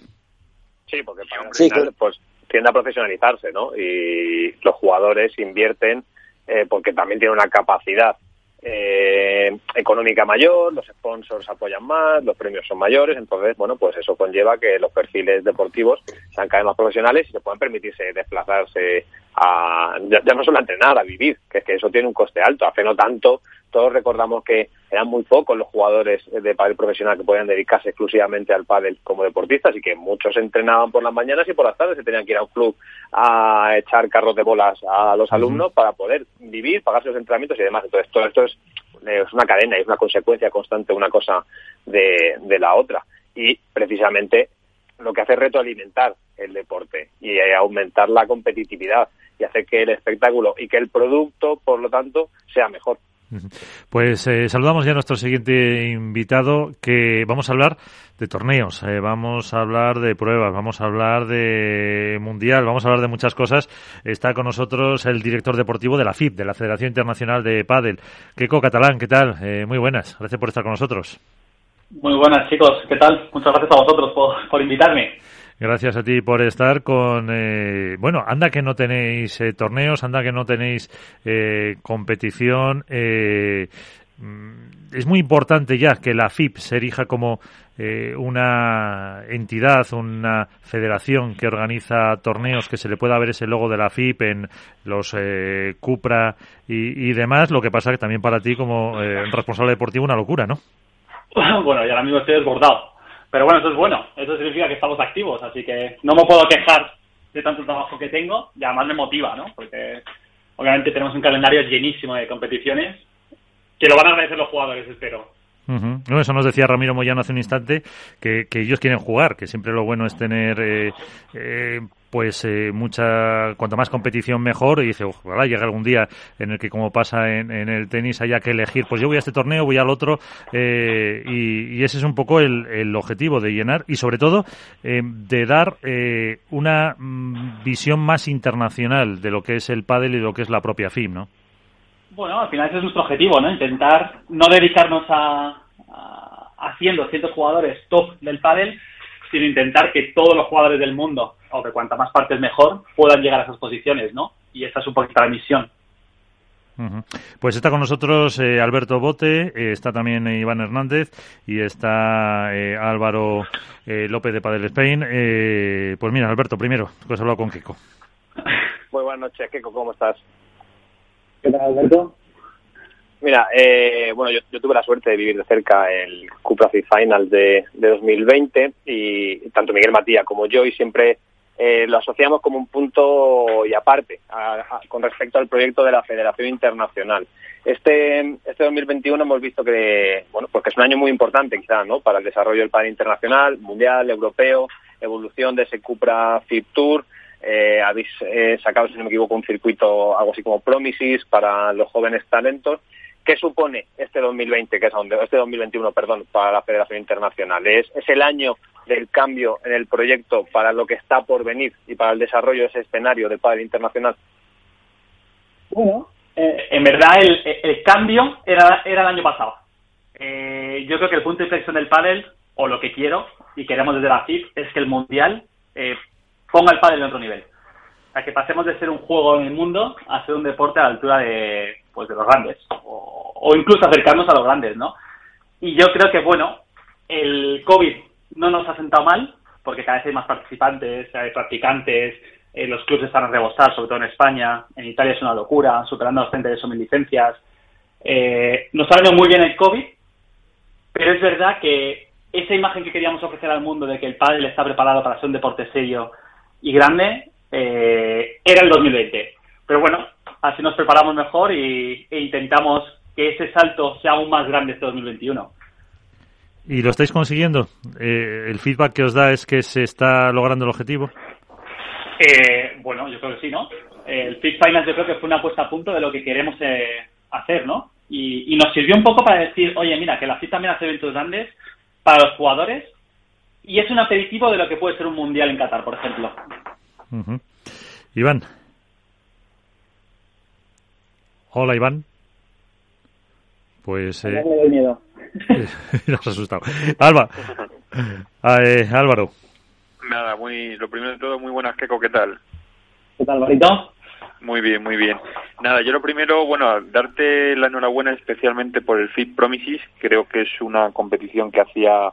[SPEAKER 2] Sí, porque para sí, final, pues tiende a profesionalizarse, ¿no? Y los jugadores invierten eh, porque también tienen una capacidad eh, económica mayor, los sponsors apoyan más, los premios son mayores, entonces, bueno, pues eso conlleva que los perfiles deportivos sean cada vez más profesionales y se puedan permitirse desplazarse a, ya, ya no solo a entrenar, a vivir, que es que eso tiene un coste alto. Hace no tanto todos recordamos que eran muy pocos los jugadores de pádel profesional que podían dedicarse exclusivamente al pádel como deportistas y que muchos entrenaban por las mañanas y por las tardes se tenían que ir a un club a echar carros de bolas a los alumnos para poder vivir, pagarse los entrenamientos y demás. Entonces todo esto es, es una cadena, es una consecuencia constante una cosa de, de la otra. Y precisamente lo que hace es retroalimentar el deporte y aumentar la competitividad y hacer que el espectáculo y que el producto, por lo tanto, sea mejor.
[SPEAKER 1] Pues eh, saludamos ya a nuestro siguiente invitado, que vamos a hablar de torneos, eh, vamos a hablar de pruebas, vamos a hablar de mundial, vamos a hablar de muchas cosas. Está con nosotros el director deportivo de la FIP, de la Federación Internacional de Padel, Keiko Catalán. ¿Qué tal? Eh, muy buenas, gracias por estar con nosotros.
[SPEAKER 6] Muy buenas, chicos. ¿Qué tal? Muchas gracias a vosotros por, por invitarme.
[SPEAKER 1] Gracias a ti por estar con. Eh, bueno, anda que no tenéis eh, torneos, anda que no tenéis eh, competición. Eh, mm, es muy importante ya que la FIP se erija como eh, una entidad, una federación que organiza torneos, que se le pueda ver ese logo de la FIP en los eh, Cupra y, y, demás. Lo que pasa que también para ti, como responsable deportivo, una locura, ¿no?
[SPEAKER 6] Bueno, y ahora mismo estoy desbordado pero bueno, eso es bueno, eso significa que estamos activos, así que no me puedo quejar de tanto trabajo que tengo y además me motiva, ¿no? Porque obviamente tenemos un calendario llenísimo de competiciones que lo van a agradecer los jugadores, espero.
[SPEAKER 1] No, eso nos decía Ramiro Moyano hace un instante, que, que, ellos quieren jugar, que siempre lo bueno es tener eh, eh, pues eh, mucha cuanto más competición mejor y dice ojalá llegue algún día en el que como pasa en, en, el tenis haya que elegir pues yo voy a este torneo voy al otro eh, y, ese es un poco el, objetivo de llenar y sobre todo eh, de dar eh, una mm, visión más internacional de lo que es el pádel y lo que es la propia FIM ¿no?
[SPEAKER 6] Bueno, al final ese es nuestro objetivo, ¿no? Intentar no dedicarnos a, a haciendo ciertos jugadores top del pádel, sino intentar que todos los jugadores del mundo, o de cuanta más partes mejor, puedan llegar a esas posiciones, ¿no? Y esta es un poquito la misión.
[SPEAKER 1] Pues está con nosotros eh, Alberto Bote, eh, está también eh, Iván Hernández y está eh, Álvaro eh, López de Padel Spain. pues mira, Alberto, primero, tú has hablado con Kiko.
[SPEAKER 2] Muy buenas noches, Kiko, ¿cómo estás?
[SPEAKER 4] ¿Qué tal, Alberto?
[SPEAKER 2] Mira, eh, bueno, yo, yo, tuve la suerte de vivir de cerca el Cupra Final de, de 2020 y tanto Miguel Matías como yo y siempre eh, lo asociamos como un punto y aparte a, con respecto al proyecto de la Federación Internacional. Este, este 2021 hemos visto que, bueno, porque es un año muy importante quizás, ¿no? Para el desarrollo del pan internacional, mundial, europeo, evolución de ese Cupra FIP Tour, eh, habéis eh, sacado, si no me equivoco, un circuito algo así como Promises para los jóvenes talentos. ¿Qué supone este 2020, que es este 2021, perdón, para la Federación Internacional? ¿Es, ¿Es el año del cambio en el proyecto para lo que está por venir y para el desarrollo de ese escenario de padre internacional?
[SPEAKER 6] Bueno, eh, en verdad el, cambio era, era el año pasado. Eh, yo creo que el punto de inflexión del pádel, o lo que quiero y queremos desde la FIF, es que el Mundial eh, ponga el pádel en otro nivel. A que pasemos de ser un juego en el mundo a ser un deporte a la altura de, pues, de los grandes, o, o incluso acercarnos a los grandes, ¿no? Y yo creo que, bueno, el COVID no nos ha sentado mal, porque cada vez hay más participantes, hay practicantes, eh, los clubes están a rebosar, sobre todo en España, en Italia es una locura, superando los 38.000 licencias. Eh, nos ha venido muy bien el COVID, pero es verdad que esa imagen que queríamos ofrecer al mundo de que el pádel está preparado para ser un deporte serio y grande, eh, era el 2020. Pero bueno, así nos preparamos mejor y, e intentamos que ese salto sea aún más grande este 2021.
[SPEAKER 1] ¿Y lo estáis consiguiendo? Eh, ¿El feedback que os da es que se está logrando el objetivo?
[SPEAKER 6] Eh, bueno, yo creo que sí, ¿no? El Fit Finance yo creo que fue una puesta a punto de lo que queremos eh, hacer, ¿no? Y, y, nos sirvió un poco para decir, oye, mira, que la FIT también hace eventos grandes para los jugadores y es un aperitivo de lo que puede ser un mundial en Qatar, por ejemplo.
[SPEAKER 1] Uh -huh. Iván. Hola, Iván. Pues...
[SPEAKER 7] Eh... Me doy miedo.
[SPEAKER 1] Nos has asustado. Alba. Eh, Álvaro.
[SPEAKER 3] Nada, muy, lo primero de todo, muy buenas, Keco, ¿qué tal?
[SPEAKER 7] ¿Qué tal, Barito?
[SPEAKER 3] Muy bien, muy bien. Nada, yo lo primero, bueno, darte la enhorabuena especialmente por el Fit Promises. Creo que es una competición que hacía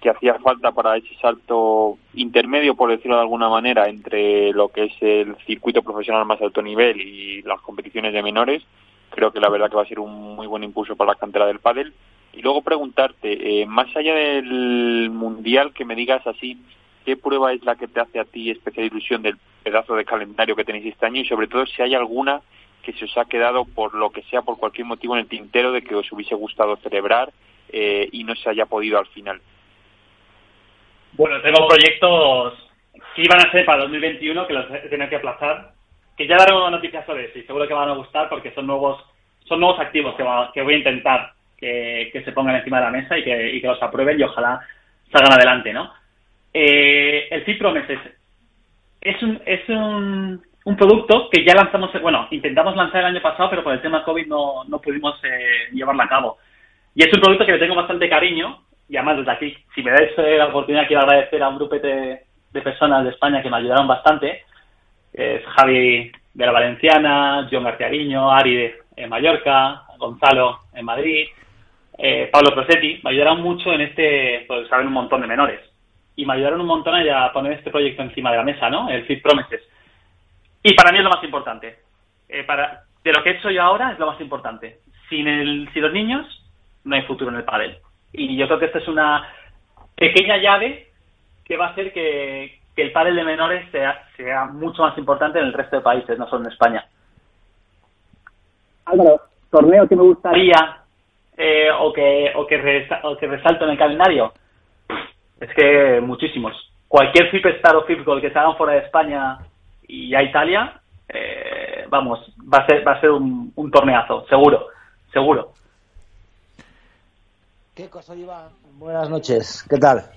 [SPEAKER 3] que hacía falta para ese salto intermedio, por decirlo de alguna manera, entre lo que es el circuito profesional más alto nivel y las competiciones de menores. Creo que la verdad que va a ser un muy buen impulso para la cantera del pádel. Y luego preguntarte, eh, más allá del mundial, que me digas así, ¿qué prueba es la que te hace a ti especial ilusión del pedazo de calendario que tenéis este año? Y sobre todo, si hay alguna que se os ha quedado por lo que sea, por cualquier motivo en el tintero de que os hubiese gustado celebrar eh, y no se haya podido al final.
[SPEAKER 6] Bueno, tengo proyectos que iban a ser para 2021 que los he tenido que aplazar, que ya daremos noticias sobre eso y seguro que van a gustar porque son nuevos son nuevos activos que, voy a intentar que, se pongan encima de la mesa y que, los aprueben y ojalá salgan adelante, ¿no? Eh, el FIP Promises es un, es un, un, producto que ya lanzamos, bueno, intentamos lanzar el año pasado, pero por el tema COVID no, no pudimos eh, llevarlo a cabo. Y es un producto que le tengo bastante cariño, y además desde aquí, si me dais eh, la oportunidad, quiero agradecer a un grupo de, de personas de España que me ayudaron bastante. Es Javi de la Valenciana, John García Guiño, Ari en Mallorca, Gonzalo en Madrid, eh, Pablo Prosetti, me ayudaron mucho en este, pues saben un montón de menores. Y me ayudaron un montón a poner este proyecto encima de la mesa, ¿no? El Fit Promises. Y para mí es lo más importante. Eh, para, de lo que he hecho yo ahora es lo más importante. Sin, el, sin los niños, no hay futuro en el pádel. Y yo creo que esta es una pequeña llave que va a hacer que, que el pádel de menores sea, sea mucho más importante en el resto de países, no solo en España.
[SPEAKER 7] Álvaro, torneo que me gustaría.
[SPEAKER 6] Eh, o que o que, resa, o que resalto en el calendario. Es que muchísimos. Cualquier FIP Star o FIP Gold que se hagan fuera de España y a Italia eh, vamos va a ser va a ser un, un torneazo seguro seguro
[SPEAKER 4] ¿Qué cosa, Iván? Buenas noches, ¿qué tal?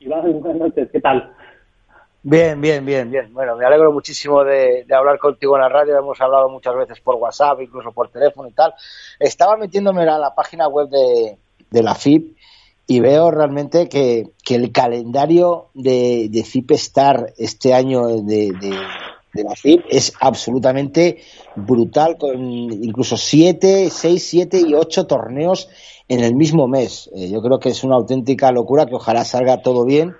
[SPEAKER 7] Iván, buenas noches, ¿qué tal?
[SPEAKER 4] Bien, bien, bien, bien. Bueno, me alegro muchísimo de, de, hablar contigo en la radio. Hemos hablado muchas veces por WhatsApp, incluso por teléfono y tal. Estaba metiéndome en la página web de, de la FIP y veo realmente que, que el calendario de, de, FIP Star este año de, de, la es absolutamente brutal, con incluso siete, seis, siete y ocho torneos en el mismo mes. Eh, yo creo que es una auténtica locura, que ojalá salga todo bien.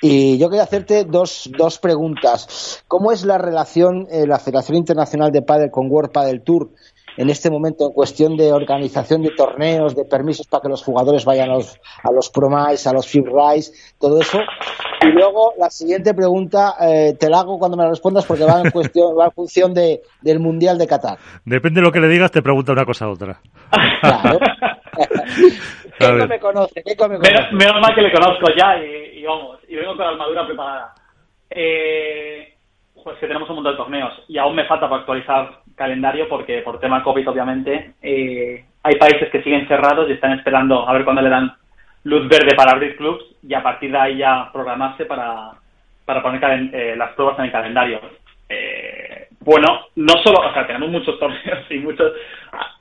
[SPEAKER 4] Y yo quería hacerte dos, dos preguntas. ¿Cómo es la relación, eh, la Federación Internacional de Padel con World Padel Tour en este momento en cuestión de organización de torneos, de permisos para que los jugadores vayan a los, a los Promise, a los Field Rise, todo eso? Y luego la siguiente pregunta eh, te la hago cuando me la respondas porque va en, cuestión, va en función de, del Mundial de Qatar.
[SPEAKER 1] Depende de lo que le digas, te pregunta una cosa a otra.
[SPEAKER 4] Claro. ¿Qué me conoce? ¿Qué me conoce?
[SPEAKER 6] Menos, menos, mal que le conozco ya y, y, vamos, y vengo con la armadura preparada. Eh, Pues que tenemos un montón de torneos y aún me falta para actualizar calendario porque por tema COVID obviamente eh, hay países que siguen cerrados y están esperando a ver cuándo le dan luz verde para abrir clubs y a partir de ahí ya programarse para, para poner eh, las pruebas en el calendario. Eh, bueno, no solo, o sea, tenemos muchos torneos y muchos...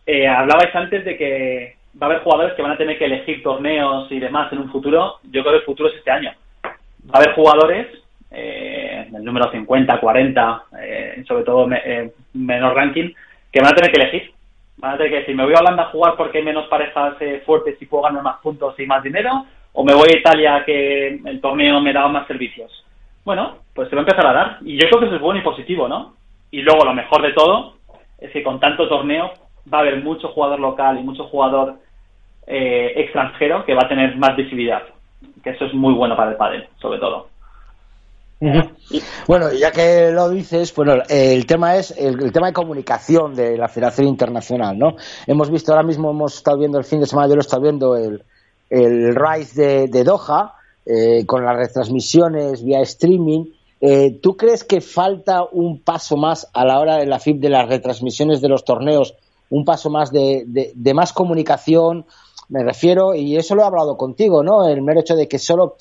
[SPEAKER 6] Eh, hablabais antes de que va a haber jugadores que van a tener que elegir torneos y demás en un futuro. Yo creo que el futuro es este año. Va a haber jugadores, eh, el número 50, 40, eh, sobre todo me- eh, menor ranking, que van a tener que elegir. Van a tener que decir, ¿me voy a Holanda a jugar porque hay menos parejas eh, fuertes y puedo ganar más puntos y más dinero? ¿O me voy a Italia que el torneo me da más servicios? Bueno, pues se va a empezar a dar. Y yo creo que eso es bueno y positivo, ¿no? Y luego lo mejor de todo es que con tanto torneo va a haber mucho jugador local y mucho jugador eh, extranjero que va a tener más visibilidad. Que eso es muy bueno para el pádel, sobre todo.
[SPEAKER 4] Bueno, ya que lo dices, bueno, el tema es el, el tema de comunicación de la Federación Internacional, ¿no? Hemos visto ahora mismo, hemos estado viendo el fin de semana, yo lo he estado viendo el, el Rise de, de Doha, eh, con las retransmisiones vía streaming. Eh, ¿Tú crees que falta un paso más a la hora de la FIP de las retransmisiones de los torneos? Un paso más de, de- de más comunicación, me refiero, y eso lo he hablado contigo, ¿no? El mero hecho de que solo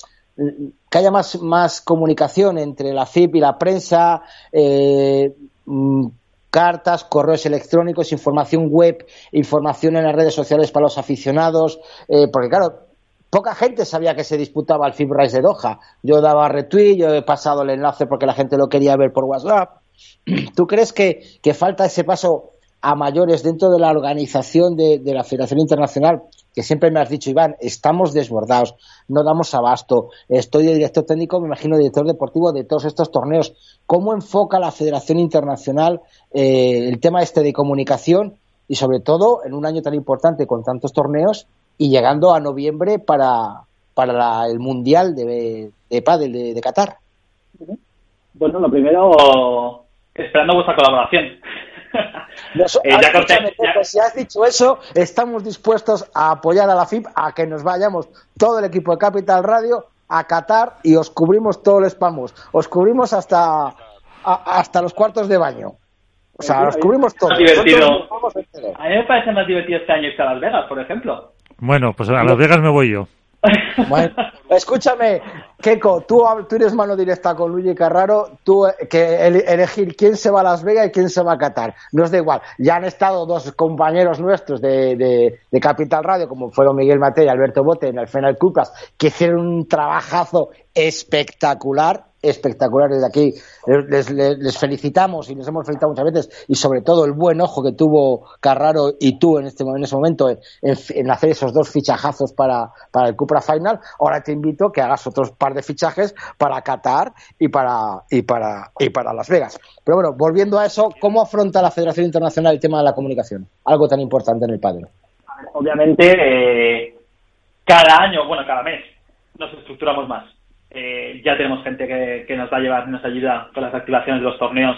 [SPEAKER 4] que haya más, más comunicación entre la FIP y la prensa, eh, mm, cartas, correos electrónicos, información web, información en las redes sociales para los aficionados, eh, porque claro, poca gente sabía que se disputaba el Rise de Doha. Yo daba retweet, yo he pasado el enlace porque la gente lo quería ver por WhatsApp. ¿Tú crees que, que falta ese paso a mayores dentro de la organización de, de la Federación Internacional? Que siempre me has dicho, Iván, estamos desbordados, no damos abasto. Estoy de director técnico, me imagino director deportivo de todos estos torneos. ¿Cómo enfoca la Federación Internacional eh, el tema este de comunicación y sobre todo en un año tan importante con tantos torneos y llegando a noviembre para, para el Mundial de, de Padel de, de Qatar?
[SPEAKER 7] Bueno, lo primero,
[SPEAKER 6] Esperando vuestra colaboración.
[SPEAKER 4] Nos-
[SPEAKER 6] Eh, ya conté-
[SPEAKER 4] si has dicho eso, estamos dispuestos a apoyar a la FIP, a que nos vayamos todo el equipo de Capital Radio a Qatar y os cubrimos todo el spamos. Os cubrimos hasta, a- hasta los cuartos de baño. O sea, los cubrimos todo. Nos.
[SPEAKER 6] A mí me parece más divertido este año que a Las Vegas, por ejemplo.
[SPEAKER 1] Bueno, pues a Las Vegas me voy yo.
[SPEAKER 4] Bueno, escúchame, Keiko, tú, tú eres mano directa con Luigi Carraro, tú eh, que el- elegir quién se va a Las Vegas y quién se va a Qatar. No es da igual. Ya han estado dos compañeros nuestros de, de- de Capital Radio, como fueron Miguel Matei y Alberto Bote en el Final Cupas, que hicieron un trabajazo espectacular, espectacular desde aquí. Les felicitamos y les hemos felicitado muchas veces y sobre todo el buen ojo que tuvo Carraro y tú en este en ese momento en, en hacer esos dos fichajazos para, para el Cupra Final. Ahora te invito a que hagas otros par de fichajes para Qatar y para y para y para Las Vegas. Pero bueno, volviendo a eso, ¿cómo afronta la Federación Internacional el tema de la comunicación? Algo tan importante en el padre.
[SPEAKER 6] Obviamente, eh, cada año, bueno, cada mes, nos estructuramos más. Eh, ya tenemos gente que, que nos va a llevar, nos ayuda con las activaciones de los torneos,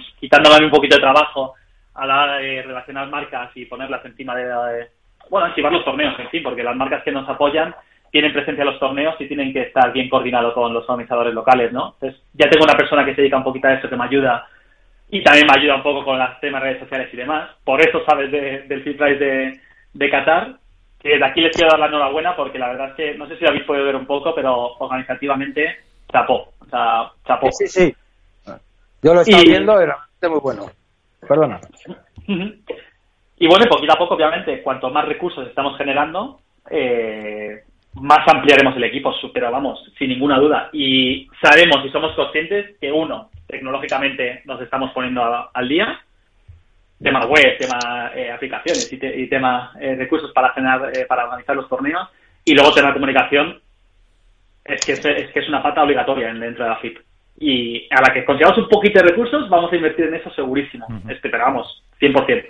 [SPEAKER 6] mí un poquito de trabajo a la hora de relacionar marcas y ponerlas encima de, de- bueno, activar los torneos en sí, porque las marcas que nos apoyan tienen presencia en los torneos y tienen que estar bien coordinados con los organizadores locales, ¿no? Entonces, ya tengo una persona que se dedica un poquito a eso, que me ayuda y también me ayuda un poco con las temas redes sociales y demás. Por eso sabes de- del Fit Price de, de Qatar, que desde aquí les quiero dar la enhorabuena porque la verdad es que no sé si lo habéis podido ver un poco, pero organizativamente chapó. O sea, chapó.
[SPEAKER 4] Sí, sí. Yo lo
[SPEAKER 6] Y-
[SPEAKER 4] viendo realmente muy bueno. Perdona.
[SPEAKER 6] Y bueno, poquito a poco, obviamente, cuanto más recursos estamos generando, eh, más ampliaremos el equipo, pero vamos, sin ninguna duda. Y sabemos y somos conscientes que, uno, tecnológicamente nos estamos poniendo a- al día, tema web, tema eh, aplicaciones y, te- y tema eh, recursos para generar, eh, para organizar los torneos, y luego tema comunicación, es que es, es que es una pata obligatoria en- dentro de la FIP. Y a la que consigamos un poquito de recursos, vamos a invertir en eso segurísimo.
[SPEAKER 1] Ujú.
[SPEAKER 6] Esperamos, 100%.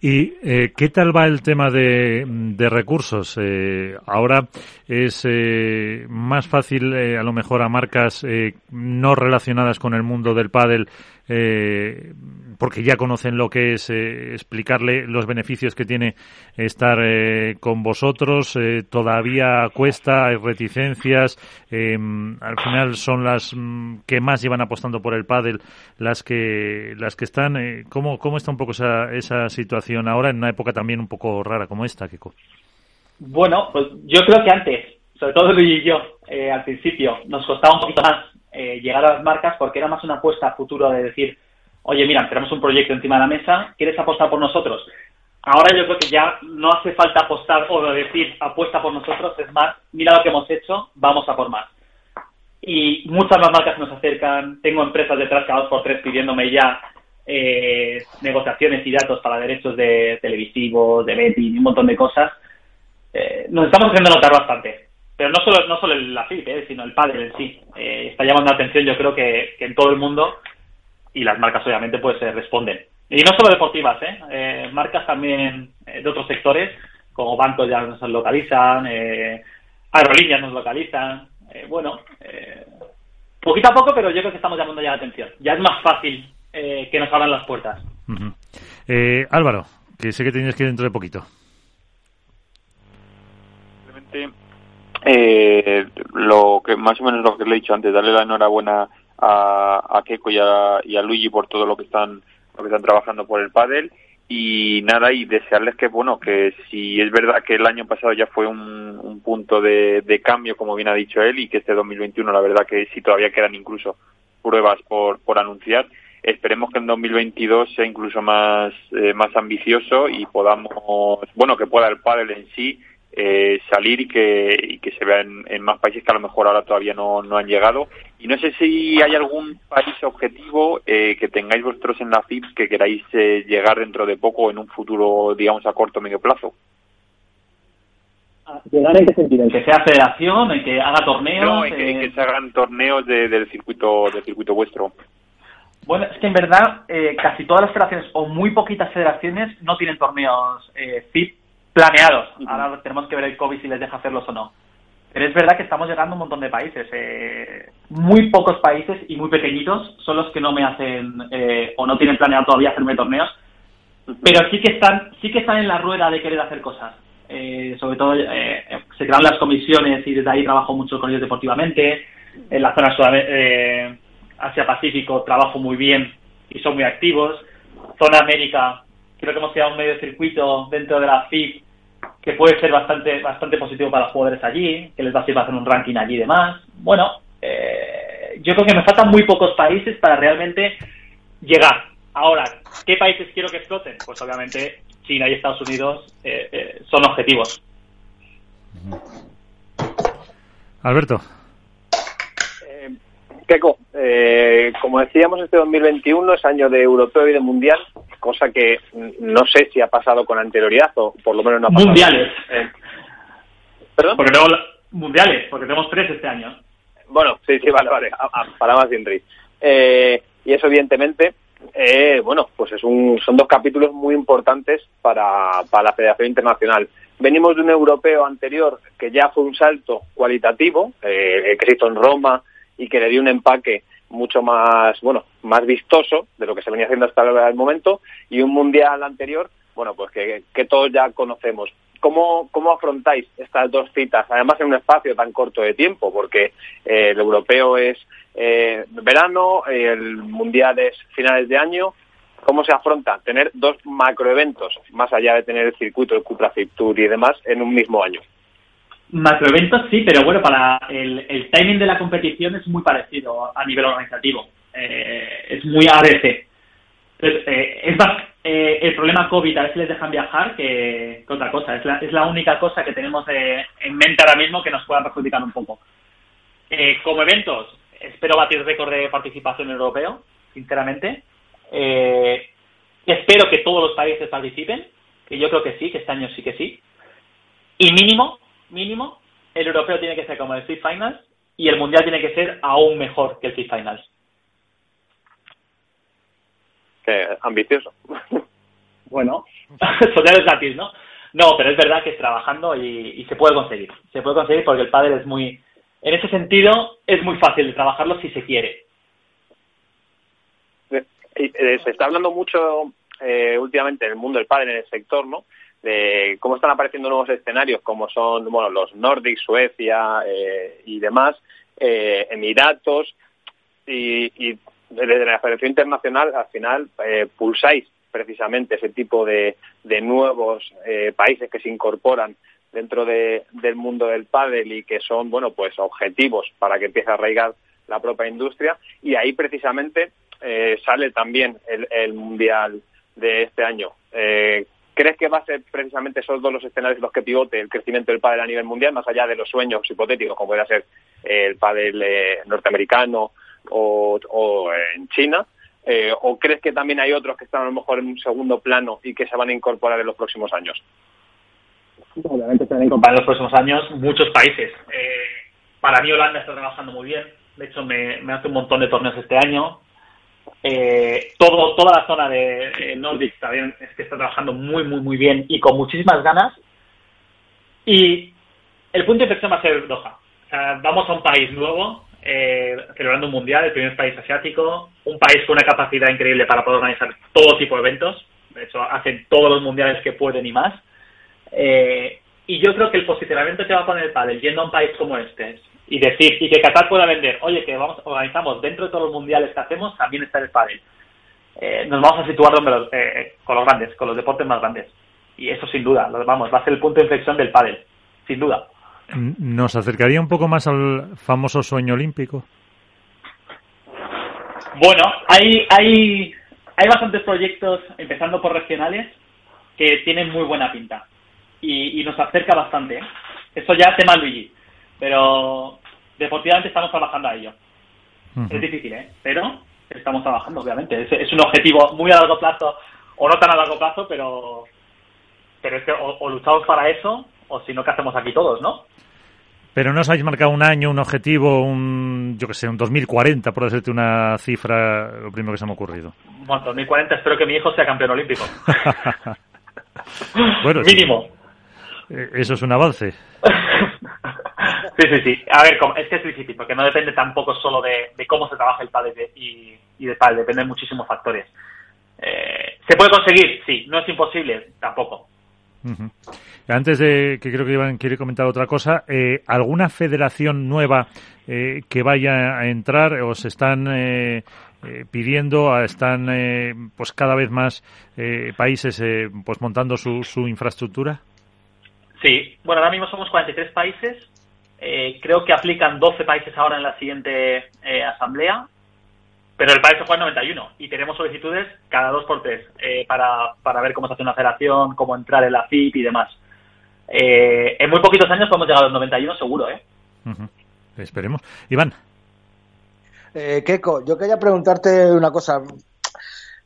[SPEAKER 1] ¿Y eh, qué tal va el tema de, de recursos? Eh, ahora es eh, más fácil, eh, a lo mejor, a marcas eh, no relacionadas con el mundo del pádel, eh, porque ya conocen lo que es eh, explicarle los beneficios que tiene estar eh, con vosotros. Eh, todavía cuesta, hay reticencias. eh, al final son las mm, que más llevan apostando por el pádel las que las que están. eh, ¿cómo, ¿Cómo está un poco esa, esa situación ahora en una época también un poco rara como esta, Kiko?
[SPEAKER 6] Bueno, pues yo creo que antes, sobre todo Luis y yo, eh, al principio, nos costaba un poquito más llegar a las marcas porque era más una apuesta a futuro de decir, oye, mira, tenemos un proyecto encima de la mesa, ¿quieres apostar por nosotros? Ahora yo creo que ya no hace falta apostar o decir apuesta por nosotros, es más, mira lo que hemos hecho, vamos a por más. Y muchas más marcas nos acercan, tengo empresas detrás cada dos por tres pidiéndome ya eh, negociaciones y datos para derechos de televisivos, de betting un montón de cosas. Eh, nos estamos haciendo notar bastante. Pero no solo, no solo la FIP, eh, sino el pádel en sí. Eh, está llamando la atención, yo creo que en todo el mundo y las marcas obviamente pues eh, responden. Y no solo deportivas, ¿eh? Eh, marcas también eh, de otros sectores, como bancos ya nos localizan, eh, aerolíneas nos localizan. Eh, bueno, eh, poquito a poco, pero yo creo que estamos llamando ya la atención. Ya es más fácil eh, que nos abran las puertas.
[SPEAKER 1] Ujú. Eh, Álvaro, que sé que tienes que ir dentro de poquito.
[SPEAKER 3] Simplemente, eh, lo que más o menos lo que le he dicho antes, darle la enhorabuena a, a Keiko y a, y a Luigi por todo lo que están lo que están trabajando por el pádel. Y nada y desearles que bueno que si es verdad que el año pasado ya fue un, un punto de, de cambio como bien ha dicho él y que este 2021 la verdad que si todavía quedan incluso pruebas por, por anunciar esperemos que en 2022 sea incluso más eh, más ambicioso y podamos bueno que pueda el pádel en sí eh, salir y que, y que se vea en, en más países que a lo mejor ahora todavía no, no han llegado. Y no sé si hay algún país objetivo eh, que tengáis vosotros en la FIP que queráis eh, llegar dentro de poco en un futuro, digamos, a corto o medio plazo.
[SPEAKER 7] ¿Llegar en qué sentido?
[SPEAKER 6] En que sea federación, en que haga torneos.
[SPEAKER 3] No, en que, en
[SPEAKER 6] eh,
[SPEAKER 3] que se hagan torneos de- del circuito del circuito vuestro.
[SPEAKER 6] Bueno, es que en verdad eh, casi todas las federaciones o muy poquitas federaciones no tienen torneos eh, FIP planeados. Ahora tenemos que ver el COVID si les deja hacerlos o no. Pero es verdad que estamos llegando a un montón de países. eh, muy pocos países y muy pequeñitos son los que no me hacen eh, o no tienen planeado todavía hacerme torneos. Pero sí que están sí que están en la rueda de querer hacer cosas. Eh, sobre todo eh, se crean las comisiones y desde ahí trabajo mucho con ellos deportivamente. En la zona Sudam- eh, Asia-Pacífico trabajo muy bien y son muy activos. Zona América, creo que hemos creado un medio circuito dentro de la FIP que puede ser bastante bastante positivo para los jugadores allí, que les va a servir para hacer un ranking allí y demás. Bueno, eh, yo creo que me faltan muy pocos países para realmente llegar. Ahora, ¿qué países quiero que exploten? Pues obviamente China y Estados Unidos eh, eh, son objetivos.
[SPEAKER 1] Alberto.
[SPEAKER 2] Eh, Keiko, eh, como decíamos, este 2021 es año de europeo y de mundial, cosa que no sé si ha pasado con anterioridad o por lo menos no ha pasado.
[SPEAKER 6] Mundiales.
[SPEAKER 2] Eh, ¿Perdón?
[SPEAKER 6] Porque tenemos mundiales, porque tenemos tres este año.
[SPEAKER 2] Bueno, sí, sí, vale, vale, a- a- para más Inri. Eh, y eso, evidentemente, eh, bueno, pues es un, son dos capítulos muy importantes para, para la Federación Internacional. Venimos de un europeo anterior que ya fue un salto cualitativo, eh, que se hizo en Roma y que le dio un empaque mucho más, bueno, más vistoso de lo que se venía haciendo hasta el momento, y un mundial anterior, bueno, pues que, que todos ya conocemos. ¿Cómo, ¿Cómo afrontáis estas dos citas, además en un espacio tan corto de tiempo? Porque eh, el europeo es eh, verano, el mundial es finales de año. ¿Cómo se afronta tener dos macroeventos, más allá de tener el circuito, el Cupra Fit y demás, en un mismo año?
[SPEAKER 6] Macroeventos sí, pero bueno, para el, el timing de la competición es muy parecido a nivel organizativo. Eh, es muy. Entonces, eh, es más, eh, el problema COVID a si les dejan viajar que, otra cosa. Es la, es la única cosa que tenemos en mente ahora mismo que nos pueda perjudicar un poco. Como eventos, espero batir récord de participación europeo, sinceramente. Espero que todos los países participen, que yo creo que sí, que este año sí que sí. Y mínimo, mínimo, el europeo tiene que ser como el Free Finals y el mundial tiene que ser aún mejor que el Free Finals.
[SPEAKER 2] Que ambicioso.
[SPEAKER 6] bueno, soñar es gratis, ¿no? No, pero es verdad que es trabajando y, se puede conseguir. Se puede conseguir porque el pádel es muy... En ese sentido, es muy fácil de trabajarlo si se quiere.
[SPEAKER 2] Eh, se está hablando mucho eh, últimamente en el mundo del pádel, en el sector, ¿no? De cómo están apareciendo nuevos escenarios, como son bueno los Nordic, Suecia eh, y demás, Emiratos, y, y desde la Federación Internacional, al final, pulsáis precisamente ese tipo de, nuevos países que se incorporan dentro de, del mundo del pádel y que son, bueno, pues objetivos para que empiece a arraigar la propia industria y ahí precisamente eh, sale también el, Mundial de este año. Eh, ¿Crees que va a ser precisamente esos dos los escenarios los que pivote el crecimiento del pádel a nivel mundial, más allá de los sueños hipotéticos, como puede ser el pádel eh, norteamericano o, en China? ¿O crees que también hay otros que están a lo mejor en un segundo plano y que se van a incorporar en los próximos años?
[SPEAKER 6] Obviamente se van a incorporar en los próximos años muchos países. para mí Holanda está trabajando muy bien. De hecho, me hace un montón de torneos este año. Eh, todo, toda la zona de Nordic también es que está trabajando muy, muy, muy bien y con muchísimas ganas. Y el punto de inflexión va a ser Doha. vamos a un país nuevo, eh, celebrando un mundial, el primer país asiático, un país con una capacidad increíble para poder organizar todo tipo de eventos. De hecho, hacen todos los mundiales que pueden y más. Eh, y yo creo que el posicionamiento que va a poner el padre yendo a un país como este, y decir y que Qatar pueda vender, oye, que vamos organizamos dentro de todos los mundiales que hacemos, también está el pádel. Eh, nos vamos a situar donde los, eh, con los grandes, con los deportes más grandes. Y eso sin duda, vamos, va a ser el punto de inflexión del pádel, sin duda.
[SPEAKER 1] ¿Nos acercaría un poco más al famoso sueño olímpico?
[SPEAKER 6] Bueno, hay, hay, hay bastantes proyectos, empezando por regionales, que tienen muy buena pinta. Y, y nos acerca bastante. ¿eh? Eso ya tema Luigi. Pero deportivamente estamos trabajando a ello. Es difícil, ¿eh? Pero estamos trabajando, obviamente. Es, un objetivo muy a largo plazo, o no tan a largo plazo, pero, pero es que o, luchamos para eso, o si no, ¿qué hacemos aquí todos, no?
[SPEAKER 1] Pero no os habéis marcado un año, un objetivo, un, yo que sé, un 2040, por decirte una cifra, lo primero que se me ha ocurrido.
[SPEAKER 6] Bueno, 2040 espero que mi hijo sea campeón olímpico. bueno, Mínimo.
[SPEAKER 1] Eh, eso es un avance.
[SPEAKER 6] Sí, sí, sí. A ver, es que es difícil, porque no depende tampoco solo de, cómo se trabaja el pádel y, y de tal, depende de muchísimos factores. Eh, ¿Se puede conseguir? Sí. ¿No es imposible? Tampoco.
[SPEAKER 1] Antes de que creo que Iván quiere comentar otra cosa, eh, ¿alguna federación nueva eh, que vaya a entrar o se están eh, pidiendo, están pues cada vez más países pues montando su, su infraestructura?
[SPEAKER 6] Sí, bueno, ahora mismo somos 43 países eh, creo que aplican 12 países ahora en la siguiente eh, asamblea, pero el país se juega en 91 y tenemos solicitudes cada dos por tres eh, para, para ver cómo se hace una federación, cómo entrar en la FIP y demás. en muy poquitos años podemos llegar a los 91 seguro, ¿eh?
[SPEAKER 1] Esperemos. Iván.
[SPEAKER 4] Eh, Keiko, yo quería preguntarte una cosa.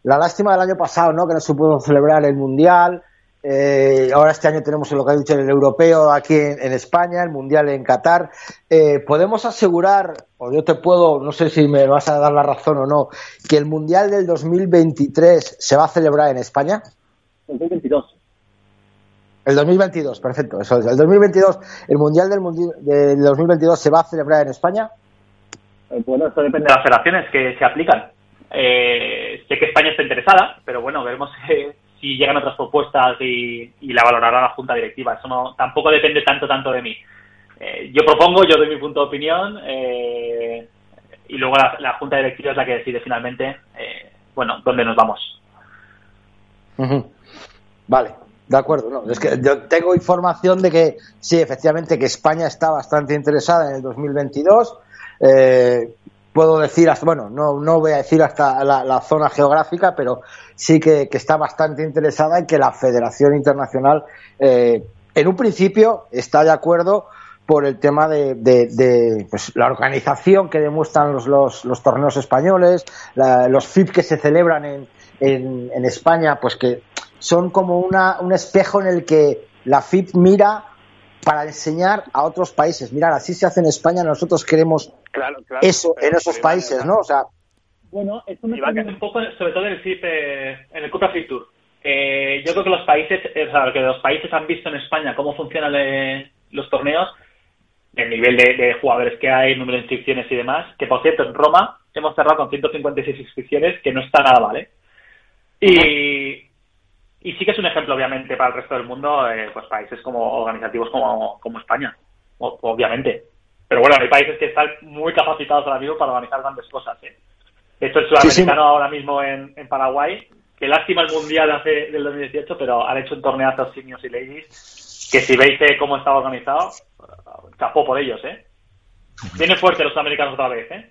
[SPEAKER 4] La lástima del año pasado, ¿no? Que no se pudo celebrar el Mundial. Eh, ahora este año tenemos lo que ha dicho el europeo aquí en, España, el mundial en Qatar. Eh, podemos asegurar, o yo te puedo, no sé si me vas a dar la razón o no, que el mundial del 2023 se va a celebrar en España.
[SPEAKER 7] 2022.
[SPEAKER 4] El 2022, perfecto. Eso El 2022, el mundial del, del 2022 se va a celebrar en España.
[SPEAKER 6] Eh, bueno, esto depende de las federaciones que se aplican. sé que España está interesada, pero bueno, veremos si llegan otras propuestas y, la valorará la junta directiva. Eso no, tampoco depende tanto, tanto de mí. Eh, yo propongo, yo doy mi punto de opinión eh, y luego la, junta directiva es la que decide finalmente, eh, bueno, dónde nos vamos.
[SPEAKER 4] Vale, de acuerdo. No, es que yo tengo información de que sí, efectivamente, que España está bastante interesada en el 2022. Eh, puedo decir, hasta, bueno, no, no voy a decir hasta la, zona geográfica, pero sí que, está bastante interesada en que la Federación Internacional, eh, en un principio, está de acuerdo por el tema de, de, pues, la organización que demuestran los, los, torneos españoles, los FIP que se celebran en, en, en, España, pues que son como una, un espejo en el que la FIP mira para enseñar a otros países. Mirar, así se hace en España, nosotros queremos eso en esos países, ¿no? O sea,
[SPEAKER 6] bueno, esto me un poco, sobre todo en el CIP, eh, en el Copa Free Tour. eh, yo creo que los países, eh, o sea, que los países han visto en España cómo funcionan eh, los torneos, el nivel de, de, jugadores que hay, el número de inscripciones y demás, que por cierto en Roma hemos cerrado con 156 inscripciones, que no está nada mal, ¿eh? Y, y sí que es un ejemplo, obviamente, para el resto del mundo, eh, pues países como organizativos como, como España, obviamente. Pero bueno, hay países que están muy capacitados ahora mismo para organizar grandes cosas. ¿eh? De hecho, el sudamericano sí, sí. ahora mismo en, en, Paraguay, que lástima el mundial hace, del 2018, pero han hecho un torneazo seniors y ladies, que si veis cómo estaba organizado, capó por ellos, ¿eh? Viene fuerte los sudamericanos otra vez, ¿eh?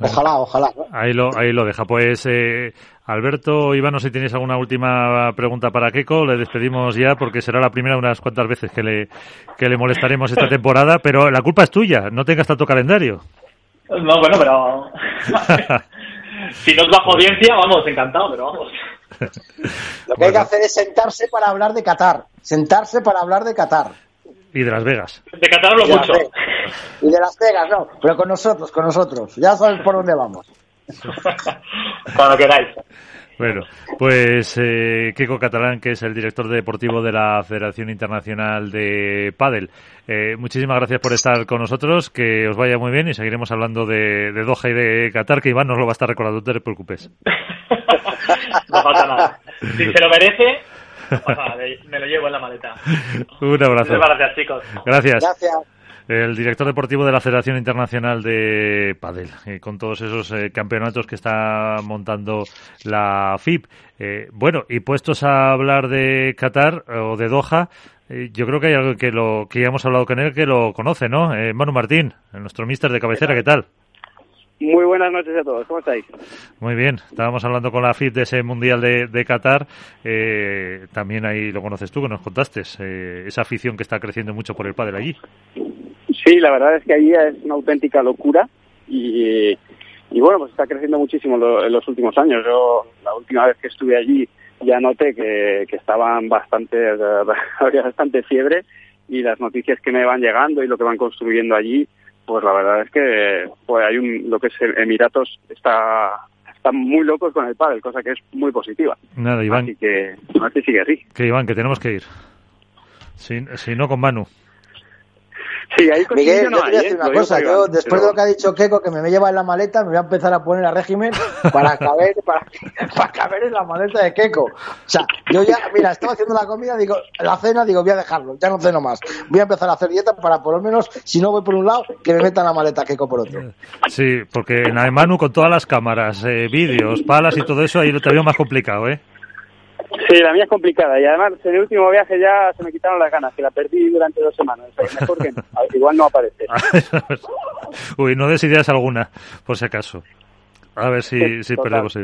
[SPEAKER 4] Ojalá, ojalá.
[SPEAKER 1] Ahí lo, ahí lo deja. Pues eh, Alberto, Iván, no sé si tenéis alguna última pregunta para Keiko. Le despedimos ya porque será la primera de unas cuantas veces que le, que le molestaremos esta temporada, pero la culpa es tuya. No tengas tanto calendario.
[SPEAKER 6] No, bueno, pero... si nos bajo audiencia, vamos, encantado, pero vamos.
[SPEAKER 4] Lo que hay que hacer es sentarse para hablar de Qatar. Sentarse para hablar de Qatar.
[SPEAKER 1] Y de Las Vegas.
[SPEAKER 6] De Qatar hablo mucho.
[SPEAKER 4] Y de Las Vegas, no. Pero con nosotros, con nosotros. Ya sabes por dónde vamos.
[SPEAKER 6] Cuando queráis.
[SPEAKER 1] Bueno, pues eh, Keiko Catalán, que es el director deportivo de la Federación Internacional de Padel. Eh, muchísimas gracias por estar con nosotros, que os vaya muy bien y seguiremos hablando de, de Doha y de Qatar, que Iván nos lo va a estar recordando, no te preocupes.
[SPEAKER 6] no pasa nada. Si se lo merece, me lo llevo en la maleta.
[SPEAKER 1] Un abrazo.
[SPEAKER 6] Muchas gracias, chicos.
[SPEAKER 1] Gracias.
[SPEAKER 4] Gracias
[SPEAKER 1] el director deportivo de la Federación Internacional de Padel, eh, con todos esos eh, campeonatos que está montando la FIP. Eh, bueno, y puestos a hablar de Qatar o de Doha, eh, yo creo que hay algo que, lo, que ya hemos hablado con él que lo conoce, ¿no? Manu Martín, nuestro mister de cabecera, ¿qué tal?
[SPEAKER 8] Muy buenas noches a todos, ¿cómo estáis?
[SPEAKER 1] Muy bien, estábamos hablando con la FIP de ese Mundial de, de Qatar, eh, también ahí lo conoces tú, que nos contaste, eh, esa afición que está creciendo mucho por el pádel allí.
[SPEAKER 8] Sí, la verdad es que allí es una auténtica locura y, y bueno, pues está creciendo muchísimo lo, en los últimos años. Yo la última vez que estuve allí ya noté que, que estaban bastante, había bastante fiebre y las noticias que me van llegando y lo que van construyendo allí pues la verdad es que pues hay un lo que es Emiratos está están muy locos con el pádel, cosa que es muy positiva.
[SPEAKER 1] Nada, Iván.
[SPEAKER 8] Así que a ver si sigue así.
[SPEAKER 1] Que Iván, que tenemos que ir. Si, si no con Manu.
[SPEAKER 8] Sí, ahí
[SPEAKER 4] Miguel, yo
[SPEAKER 8] no
[SPEAKER 4] te voy a decir
[SPEAKER 8] ¿eh?
[SPEAKER 4] una cosa. Yo, después
[SPEAKER 8] pero-
[SPEAKER 4] de lo que ha dicho Keiko, que me me lleva en la maleta, me voy a empezar a poner a régimen para caber, para, para caber en la maleta de Keiko. O sea, yo ya, mira, estaba haciendo la comida, digo, la cena, digo, voy a dejarlo, ya no ceno más. Voy a empezar a hacer dieta para, por lo menos, si no voy por un lado, que me metan la maleta Keiko por otro.
[SPEAKER 1] Sí, porque en la de Manu con todas las cámaras, eh, vídeos, palas y todo eso, ahí lo te veo más complicado, ¿eh?
[SPEAKER 8] Sí, la mía es complicada y además en el último viaje ya se me quitaron las ganas, que la perdí durante dos semanas. O sea, mejor que no. Ver, igual no aparece.
[SPEAKER 1] Uy, no des ideas alguna, por si acaso. A ver si, si
[SPEAKER 8] Total.
[SPEAKER 1] perdemos.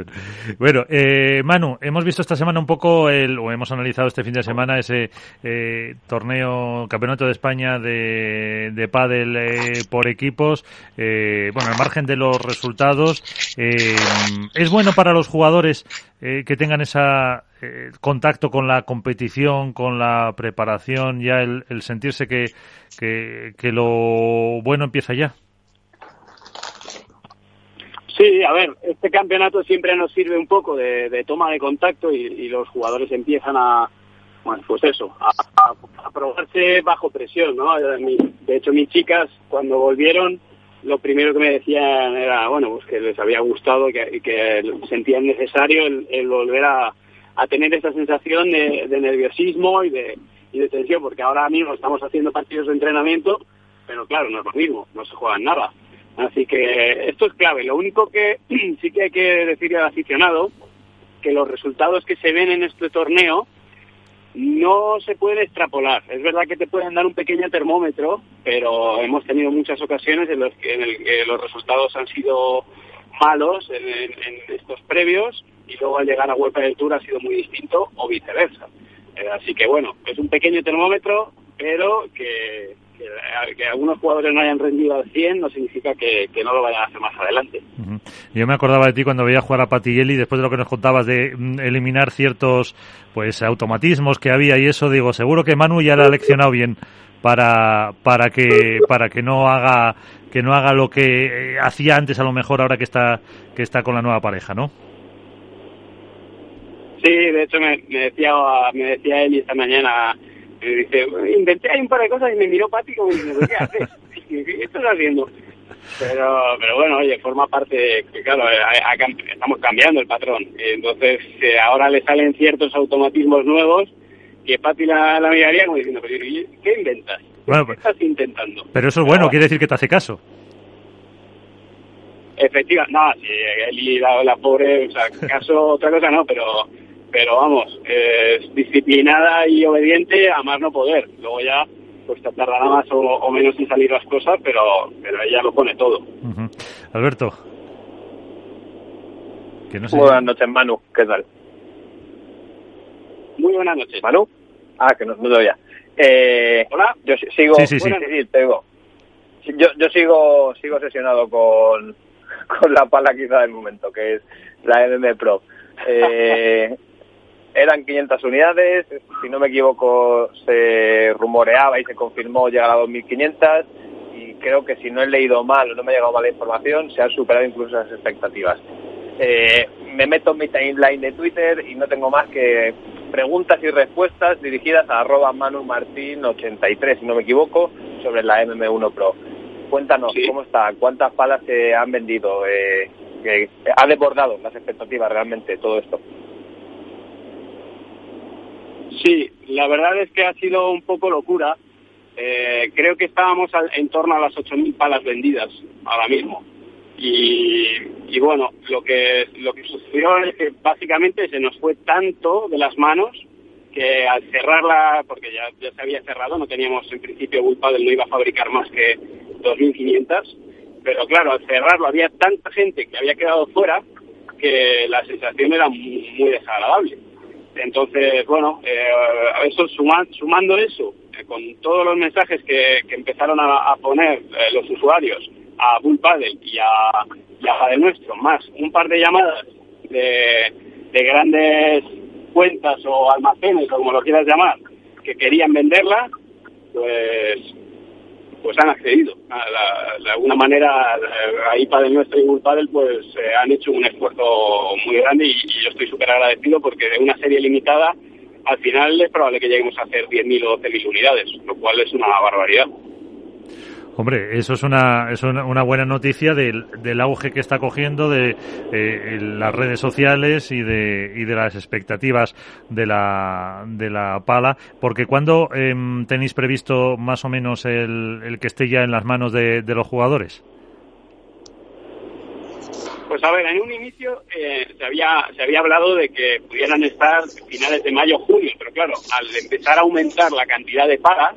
[SPEAKER 1] Bueno, eh, Manu, hemos visto esta semana un poco, el, o hemos analizado este fin de semana ese eh, torneo, Campeonato de España de, de pádel eh, por equipos. Eh, bueno, al margen de los resultados, eh, ¿es bueno para los jugadores eh, que tengan esa eh, contacto con la competición, con la preparación, ya el, sentirse que, que, lo bueno empieza ya?
[SPEAKER 8] Sí, a ver, este campeonato siempre nos sirve un poco de, toma de contacto y, los jugadores empiezan a, bueno, pues eso, a, probarse bajo presión, ¿no? De hecho, mis chicas, cuando volvieron, lo primero que me decían era, bueno, pues que les había gustado que, que sentían necesario el volver a, a tener esa sensación de, nerviosismo y de, y de tensión, porque ahora mismo estamos haciendo partidos de entrenamiento, pero claro, no es lo mismo, no se juegan nada. Así que esto es clave. Lo único que sí que hay que decirle al aficionado, que los resultados que se ven en este torneo no se pueden extrapolar. Es verdad que te pueden dar un pequeño termómetro, pero hemos tenido muchas ocasiones en las que, que los resultados han sido malos en estos previos y luego al llegar a Vuelta del Tour ha sido muy distinto o viceversa. Eh, así que bueno, es un pequeño termómetro, pero que, que, algunos jugadores no hayan rendido al 100 no significa que, que no lo vayan a hacer más adelante.
[SPEAKER 1] Ujú. Yo me acordaba de ti cuando veía jugar a Patielli, después de lo que nos contabas de mm, eliminar ciertos pues automatismos que había y eso, digo, seguro que Manu ya le ha leccionado bien para para que para que no haga que no haga lo que eh, hacía antes a lo mejor ahora que está que está con la nueva pareja, ¿no?
[SPEAKER 8] Sí, de hecho me, me decía me decía él esta mañana, me dice, inventé ahí un par de cosas y me miró Pati como diciendo, ¿qué haces? ¿Qué estás haciendo? Pero, pero bueno, oye, forma parte de que, claro, estamos cambiando el patrón. Entonces, eh, ahora le salen ciertos automatismos nuevos que Pati la, la miraría como diciendo, ¿qué inventas?
[SPEAKER 1] Bueno,
[SPEAKER 8] ¿Qué
[SPEAKER 1] pues-
[SPEAKER 8] estás intentando?
[SPEAKER 1] Pero eso es bueno, quiere decir que te hace caso.
[SPEAKER 8] Efectivamente, no, sí, él y la, la pobre, o sea, caso otra cosa no, pero pero vamos, es disciplinada y obediente a más no poder. Luego ya, pues te tardará más o, o menos en salir las cosas, pero pero ella lo pone todo.
[SPEAKER 1] Alberto. Que no sé.
[SPEAKER 2] Buenas noches, Manu. ¿Qué tal?
[SPEAKER 8] Muy buenas noches.
[SPEAKER 2] ¿Manu? Ah, que no, no te oía. Eh,
[SPEAKER 8] Hola.
[SPEAKER 2] Yo si- sigo...
[SPEAKER 1] Sí, sí, sí.
[SPEAKER 2] Bueno, te digo. Sí, Yo, yo sigo sigo obsesionado con, con la pala quizá del momento, que es la MM Pro. Eh, eran 500 unidades, si no me equivoco se rumoreaba y se confirmó llegar a 2.500 y creo que si no he leído mal o no me ha llegado mala información, se han superado incluso las expectativas. Eh, me meto en mi timeline de Twitter y no tengo más que preguntas y respuestas dirigidas a arroba manumartin83, si no me equivoco, sobre la MM1 Pro. Cuéntanos,
[SPEAKER 8] Sí.
[SPEAKER 2] ¿cómo está? ¿Cuántas palas se han vendido? Eh, ha desbordado las expectativas realmente todo esto.
[SPEAKER 8] Sí, la verdad es que ha sido un poco locura. Eh, creo que estábamos en torno a las 8.000 palas vendidas ahora mismo. Y, bueno, lo que, lo que sucedió es que básicamente se nos fue tanto de las manos que al cerrarla, porque ya, ya se había cerrado, no teníamos en principio Bull Paddle, no iba a fabricar más que 2.500, pero claro, al cerrarlo había tanta gente que había quedado fuera que la sensación era muy desagradable. Entonces, bueno, eh, eso suma- sumando eso, eh, con todos los mensajes que, que empezaron a, poner eh, los usuarios a Bull Paddle y a, y a Paddle Nuestro, más un par de llamadas de, de grandes cuentas o almacenes, o como lo quieras llamar, que querían venderla, pues pues han accedido. La- de alguna manera, ahí Padel Nuestro y Paddle, pues eh, han hecho un esfuerzo muy grande y, y yo estoy súper agradecido porque de una serie limitada, al final es probable que lleguemos a hacer 10.000 o 12.000 unidades, lo cual es una barbaridad.
[SPEAKER 1] Hombre, eso es una, es una, una buena noticia del, del auge que está cogiendo de eh, las redes sociales y de, y de las expectativas de la, de la pala. Porque cuando tenéis previsto más o menos el, el que esté ya en las manos de, los jugadores?
[SPEAKER 8] Pues a ver, en un inicio eh, se había se había hablado de que pudieran estar finales de mayo junio, pero claro, al empezar a aumentar la cantidad de pagas,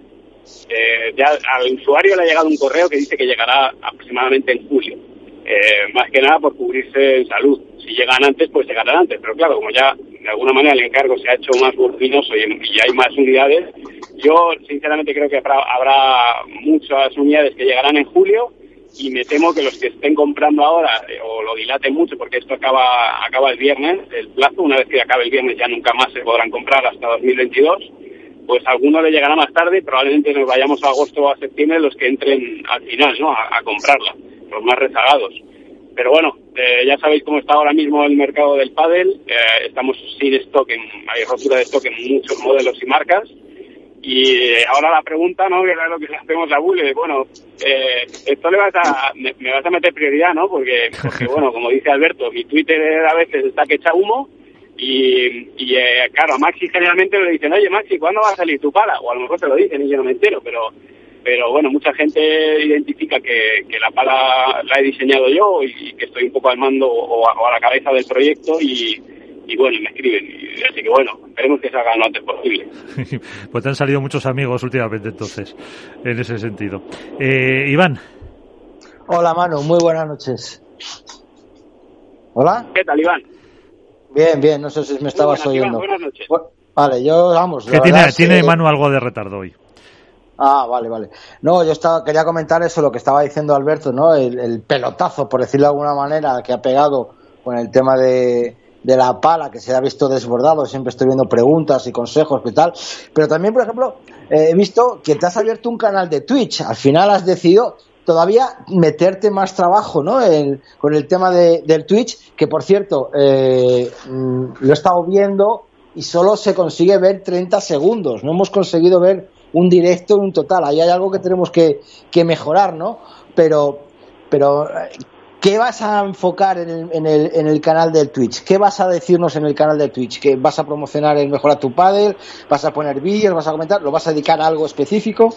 [SPEAKER 8] eh, ya al usuario le ha llegado un correo que dice que llegará aproximadamente en julio. Eh, más que nada por cubrirse en salud. Si llegan antes, pues llegarán antes. Pero claro, como ya de alguna manera el encargo se ha hecho más voluminoso y, y hay más unidades, yo sinceramente creo que habrá, habrá muchas unidades que llegarán en julio y me temo que los que estén comprando ahora eh, o lo dilaten mucho porque esto acaba acaba el viernes, el plazo, una vez que acabe el viernes ya nunca más se podrán comprar hasta 2022, pues a alguno le llegará más tarde, probablemente nos vayamos a agosto o a septiembre los que entren al final, ¿no? A, a comprarla, los más rezagados. Pero bueno, eh, ya sabéis cómo está ahora mismo el mercado del pádel, eh, estamos sin stock, en, hay rotura de stock en muchos modelos y marcas, y eh, ahora la pregunta, ¿no? Que es lo que le hacemos a Bull, es, bueno, eh, esto le vas a, me, me vas a meter prioridad, ¿no? Porque, porque, bueno, como dice Alberto, mi Twitter a veces está que echa humo y, y eh, claro, a Maxi generalmente le dicen, oye Maxi, ¿cuándo va a salir tu pala? O a lo mejor te lo dicen y yo no me entero, pero pero bueno, mucha gente identifica que, que la pala la he diseñado yo y que estoy un poco al mando o a, o a la cabeza del proyecto y, y bueno, y me escriben. Y, así que bueno, esperemos que salga lo antes posible.
[SPEAKER 1] pues te han salido muchos amigos últimamente entonces, en ese sentido. Eh, Iván.
[SPEAKER 4] Hola Manu, muy buenas noches. Hola.
[SPEAKER 8] ¿Qué tal, Iván?
[SPEAKER 4] Bien, bien, no sé si me estabas
[SPEAKER 8] buenas,
[SPEAKER 4] oyendo.
[SPEAKER 8] buenas noches.
[SPEAKER 4] Vale, yo, vamos. La
[SPEAKER 1] tiene, tiene
[SPEAKER 4] que-
[SPEAKER 1] Manu algo de retardo hoy.
[SPEAKER 4] Ah, vale, vale. No, yo estaba, quería comentar eso, lo que estaba diciendo Alberto, ¿no? El, el pelotazo, por decirlo de alguna manera, que ha pegado con el tema de, de la pala, que se ha visto desbordado. Siempre estoy viendo preguntas y consejos y tal. Pero también, por ejemplo, eh, he visto que te has abierto un canal de Twitch. Al final has decidido todavía meterte más trabajo ¿no? con el tema de, del Twitch, que por cierto, eh, mm, lo he estado viendo y solo se consigue ver 30 segundos. No hemos conseguido ver un directo en un total. Ahí hay algo que tenemos que, mejorar, ¿no? Pero, pero ¿qué vas a enfocar en el, en, el, en el canal del Twitch? ¿Qué vas a decirnos en el canal del Twitch? ¿Que vas a promocionar el Mejora tu Padel? ¿Vas a poner vídeos? ¿Vas a comentar? ¿Lo vas a dedicar a algo específico?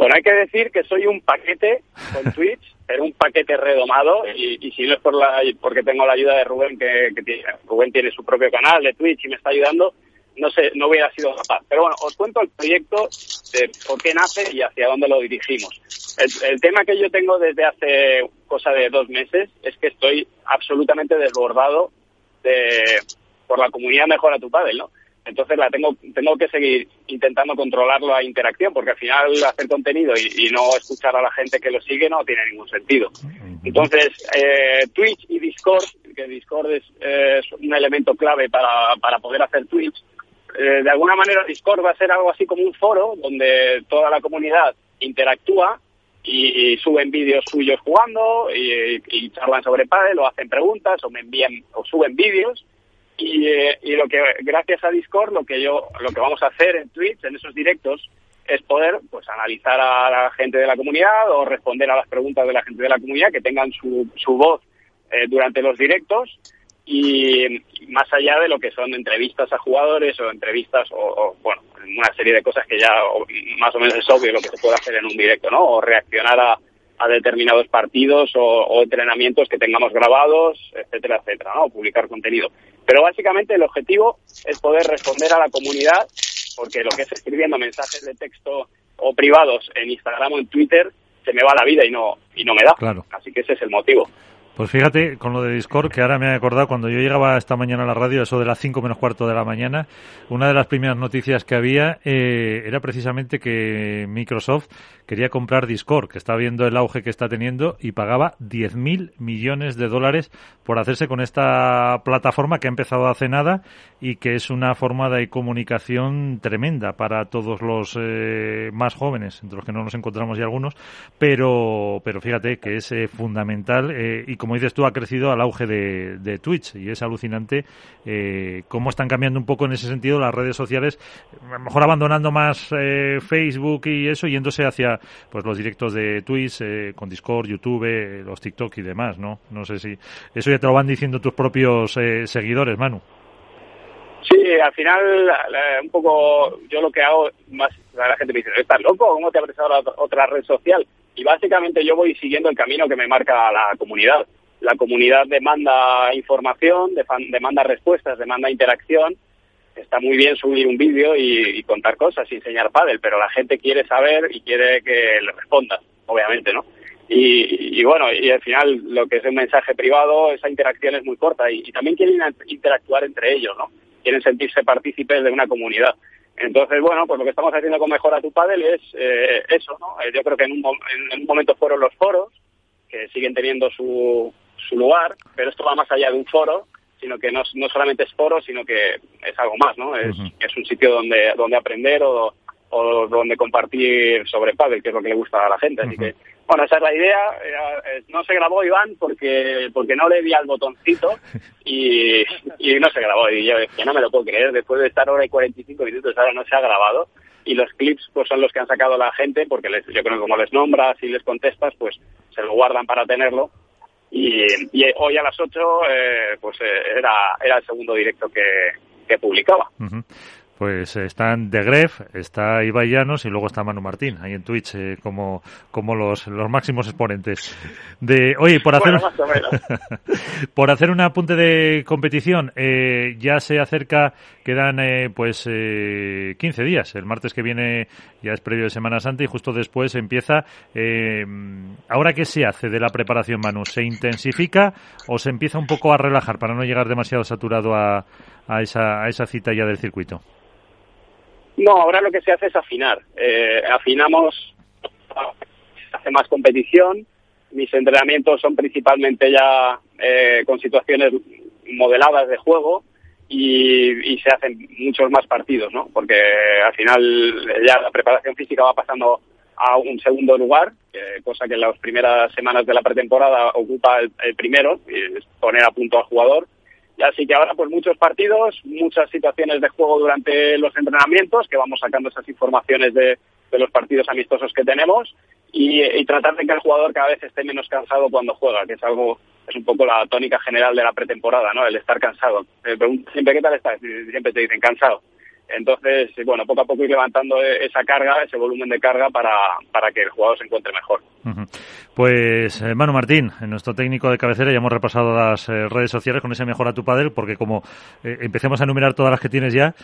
[SPEAKER 8] Bueno, hay que decir que soy un paquete con Twitch, pero un paquete redomado y, y si no es por la, porque tengo la ayuda de Rubén, que, que tiene, Rubén tiene su propio canal de Twitch y me está ayudando, no sé, no hubiera sido capaz. Pero bueno, os cuento el proyecto de por qué nace y hacia dónde lo dirigimos. El, el, tema que yo tengo desde hace cosa de dos meses es que estoy absolutamente desbordado de, por la comunidad Mejora tu Padre, ¿no? Entonces la tengo, tengo que seguir intentando controlar la interacción, porque al final hacer contenido y, y, no escuchar a la gente que lo sigue no tiene ningún sentido. Entonces, eh, Twitch y Discord, que Discord es, es un elemento clave para, para poder hacer Twitch, eh, de alguna manera Discord va a ser algo así como un foro donde toda la comunidad interactúa y, y suben vídeos suyos jugando y, y, charlan sobre pádel o hacen preguntas o me envían o suben vídeos y, eh, y lo que gracias a Discord lo que yo lo que vamos a hacer en Twitch en esos directos es poder pues analizar a la gente de la comunidad o responder a las preguntas de la gente de la comunidad que tengan su, su voz eh, durante los directos y más allá de lo que son entrevistas a jugadores o entrevistas o, bueno, una serie de cosas que ya más o menos es obvio lo que se puede hacer en un directo, ¿no? O reaccionar a, a determinados partidos o, entrenamientos que tengamos grabados, etcétera, etcétera, ¿no? Publicar contenido. Pero básicamente el objetivo es poder responder a la comunidad, porque lo que es escribiendo mensajes de texto o privados en Instagram o en Twitter se me va la vida y no y no me da.
[SPEAKER 1] Claro.
[SPEAKER 8] Así que ese es el motivo.
[SPEAKER 1] Pues fíjate, con lo de Discord, que ahora me he acordado, cuando yo llegaba esta mañana a la radio, eso de las 5 menos cuarto de la mañana, una de las primeras noticias que había eh, era precisamente que Microsoft quería comprar Discord, que está viendo el auge que está teniendo, y pagaba 10.000 millones de dólares por hacerse con esta plataforma que ha empezado hace nada y que es una forma de comunicación tremenda para todos los eh, más jóvenes, entre los que no nos encontramos ya algunos, pero, pero fíjate que es eh, fundamental eh, y como dices tú, ha crecido al auge de, Twitch y es alucinante eh, cómo están cambiando un poco en ese sentido las redes sociales, a lo mejor abandonando más eh, Facebook y eso, yéndose hacia pues los directos de Twitch eh, con Discord, YouTube, eh, los TikTok y demás, ¿no? No sé si eso ya te lo van diciendo tus propios eh, seguidores, Manu.
[SPEAKER 8] Sí, al final, un poco, yo lo que hago, más la gente me dice, ¿estás loco? ¿Cómo te ha prestado otra red social? Y básicamente yo voy siguiendo el camino que me marca la comunidad. La comunidad demanda información, demanda respuestas, demanda interacción. Está muy bien subir un vídeo y, contar cosas y enseñar pádel, pero la gente quiere saber y quiere que le respondas, obviamente, ¿no? Y, y, bueno, y al final lo que es un mensaje privado, esa interacción es muy corta y, y también quieren interactuar entre ellos, ¿no? Quieren sentirse partícipes de una comunidad. Entonces, bueno, pues lo que estamos haciendo con Mejora tu Padel es eh, eso, ¿no? Eh, yo creo que en un, en un, momento fueron los foros, que siguen teniendo su, su lugar, pero esto va más allá de un foro, sino que no, no solamente es foro, sino que es algo más, ¿no? Es, uh -huh. es un sitio donde, donde aprender o, o donde compartir sobre pádel, que es lo que le gusta a la gente. Así uh -huh. que, bueno, esa es la idea. Eh, no se grabó Iván porque porque no le di al botoncito y, y no se grabó. Y yo, que no me lo puedo creer, después de estar hora y 45 minutos, ahora no se ha grabado. Y los clips pues son los que han sacado la gente, porque les, yo creo que como les nombras y les contestas, pues se lo guardan para tenerlo. Y, hoy a las 8 eh, pues eh, era, era el segundo directo que, que publicaba.
[SPEAKER 1] Pues están De Gref, está Ibai Llanos y luego está Manu Martín, ahí en Twitch, eh, como, como los, los máximos exponentes. De, oye, por hacer,
[SPEAKER 8] bueno,
[SPEAKER 1] por hacer un apunte de competición, eh, ya se acerca, quedan eh, pues 15 días. El martes que viene ya es previo de Semana Santa y justo después empieza. ¿Ahora qué se hace de la preparación, Manu? ¿Se intensifica o se empieza un poco a relajar para no llegar demasiado saturado a, a, esa, a esa cita ya del circuito?
[SPEAKER 8] No, ahora lo que se hace es afinar. Eh, afinamos, hace más competición. Mis entrenamientos son principalmente ya eh, con situaciones modeladas de juego y, se hacen muchos más partidos, ¿no? Porque al final ya la preparación física va pasando a un segundo lugar, cosa que en las primeras semanas de la pretemporada ocupa el, primero, y es poner a punto al jugador. Así que ahora, pues muchos partidos, muchas situaciones de juego durante los entrenamientos, que vamos sacando esas informaciones de, de los partidos amistosos que tenemos y, tratar de que el jugador cada vez esté menos cansado cuando juega, que es algo, es un poco la tónica general de la pretemporada, ¿no? El estar cansado. siempre, ¿qué tal estás? Siempre te dicen cansado. Entonces, bueno, poco a poco ir levantando esa carga, ese volumen de carga para, para que el jugador se encuentre mejor.
[SPEAKER 1] Pues eh, Manu Martín, nuestro técnico de cabecera, ya hemos repasado las eh, redes sociales con ese Mejora tu Padel, porque como eh, empecemos a enumerar todas las que tienes ya,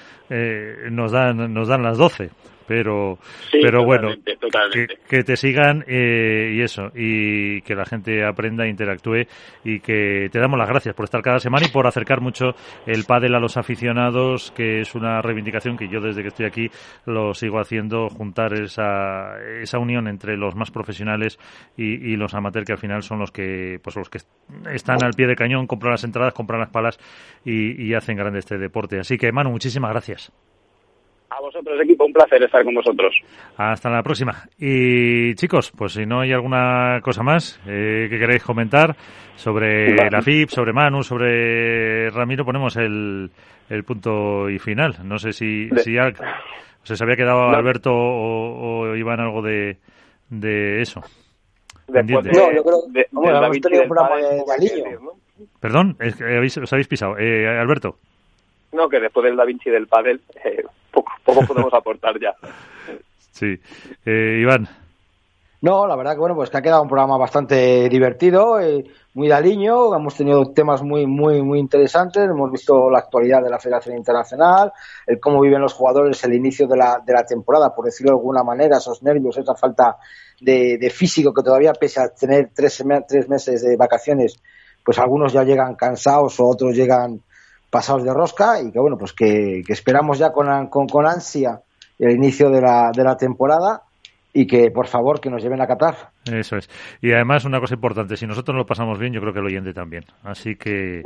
[SPEAKER 1] nos, dan, nos dan las 12 pero pero bueno Que, te sigan eh, y eso y que la gente aprenda interactúe y que te damos las gracias por estar cada semana y por acercar mucho el pádel a los aficionados que es una reivindicación que yo desde que estoy aquí lo sigo haciendo juntar esa esa unión entre los más profesionales y, los amateurs que al final son los que pues los que están al pie de cañón compran las entradas compran las palas y, y hacen grande este deporte. Así que Manu muchísimas gracias
[SPEAKER 8] a vosotros, equipo, un placer estar con vosotros.
[SPEAKER 1] Hasta la próxima. Y chicos, pues si no hay alguna cosa más eh, que queréis comentar sobre la FIP, sobre Manu, sobre Ramiro, ponemos el, el punto y final. No sé si, si ya se había quedado Alberto o, o Iván algo de, de eso.
[SPEAKER 4] Después de, no, yo creo de, hemos tenido un programa de,
[SPEAKER 1] Perdón, es que habéis, os habéis pisado. Eh, Alberto.
[SPEAKER 2] No, que después del Da Vinci del Padel, eh, poco, poco podemos aportar ya.
[SPEAKER 1] Sí. Eh, Iván.
[SPEAKER 4] No, la verdad que bueno, pues que ha quedado un programa bastante divertido, eh, muy daliño, hemos tenido temas muy, muy, muy interesantes, hemos visto la actualidad de la Federación Internacional, el cómo viven los jugadores el inicio de la, de la temporada, por decirlo de alguna manera, esos nervios, esa falta de, de físico que todavía pese a tener tres, tres meses de vacaciones, pues algunos ya llegan cansados o otros llegan pasados de rosca y que bueno, pues que, esperamos ya con, con, ansia el inicio de la, de la temporada y que por favor que nos lleven a Qatar.
[SPEAKER 1] Eso es. Y además una cosa importante, si nosotros lo pasamos bien, yo creo que el oyente también. Así que,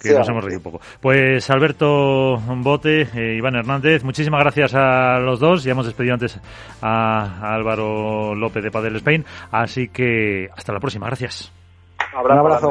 [SPEAKER 1] que nos hemos reído un poco. Pues Alberto Bote, eh, Iván Hernández, muchísimas gracias a los dos. Ya hemos despedido antes a, Álvaro López de Padel Spain. Así que hasta la próxima. Gracias.
[SPEAKER 4] Un abrazo.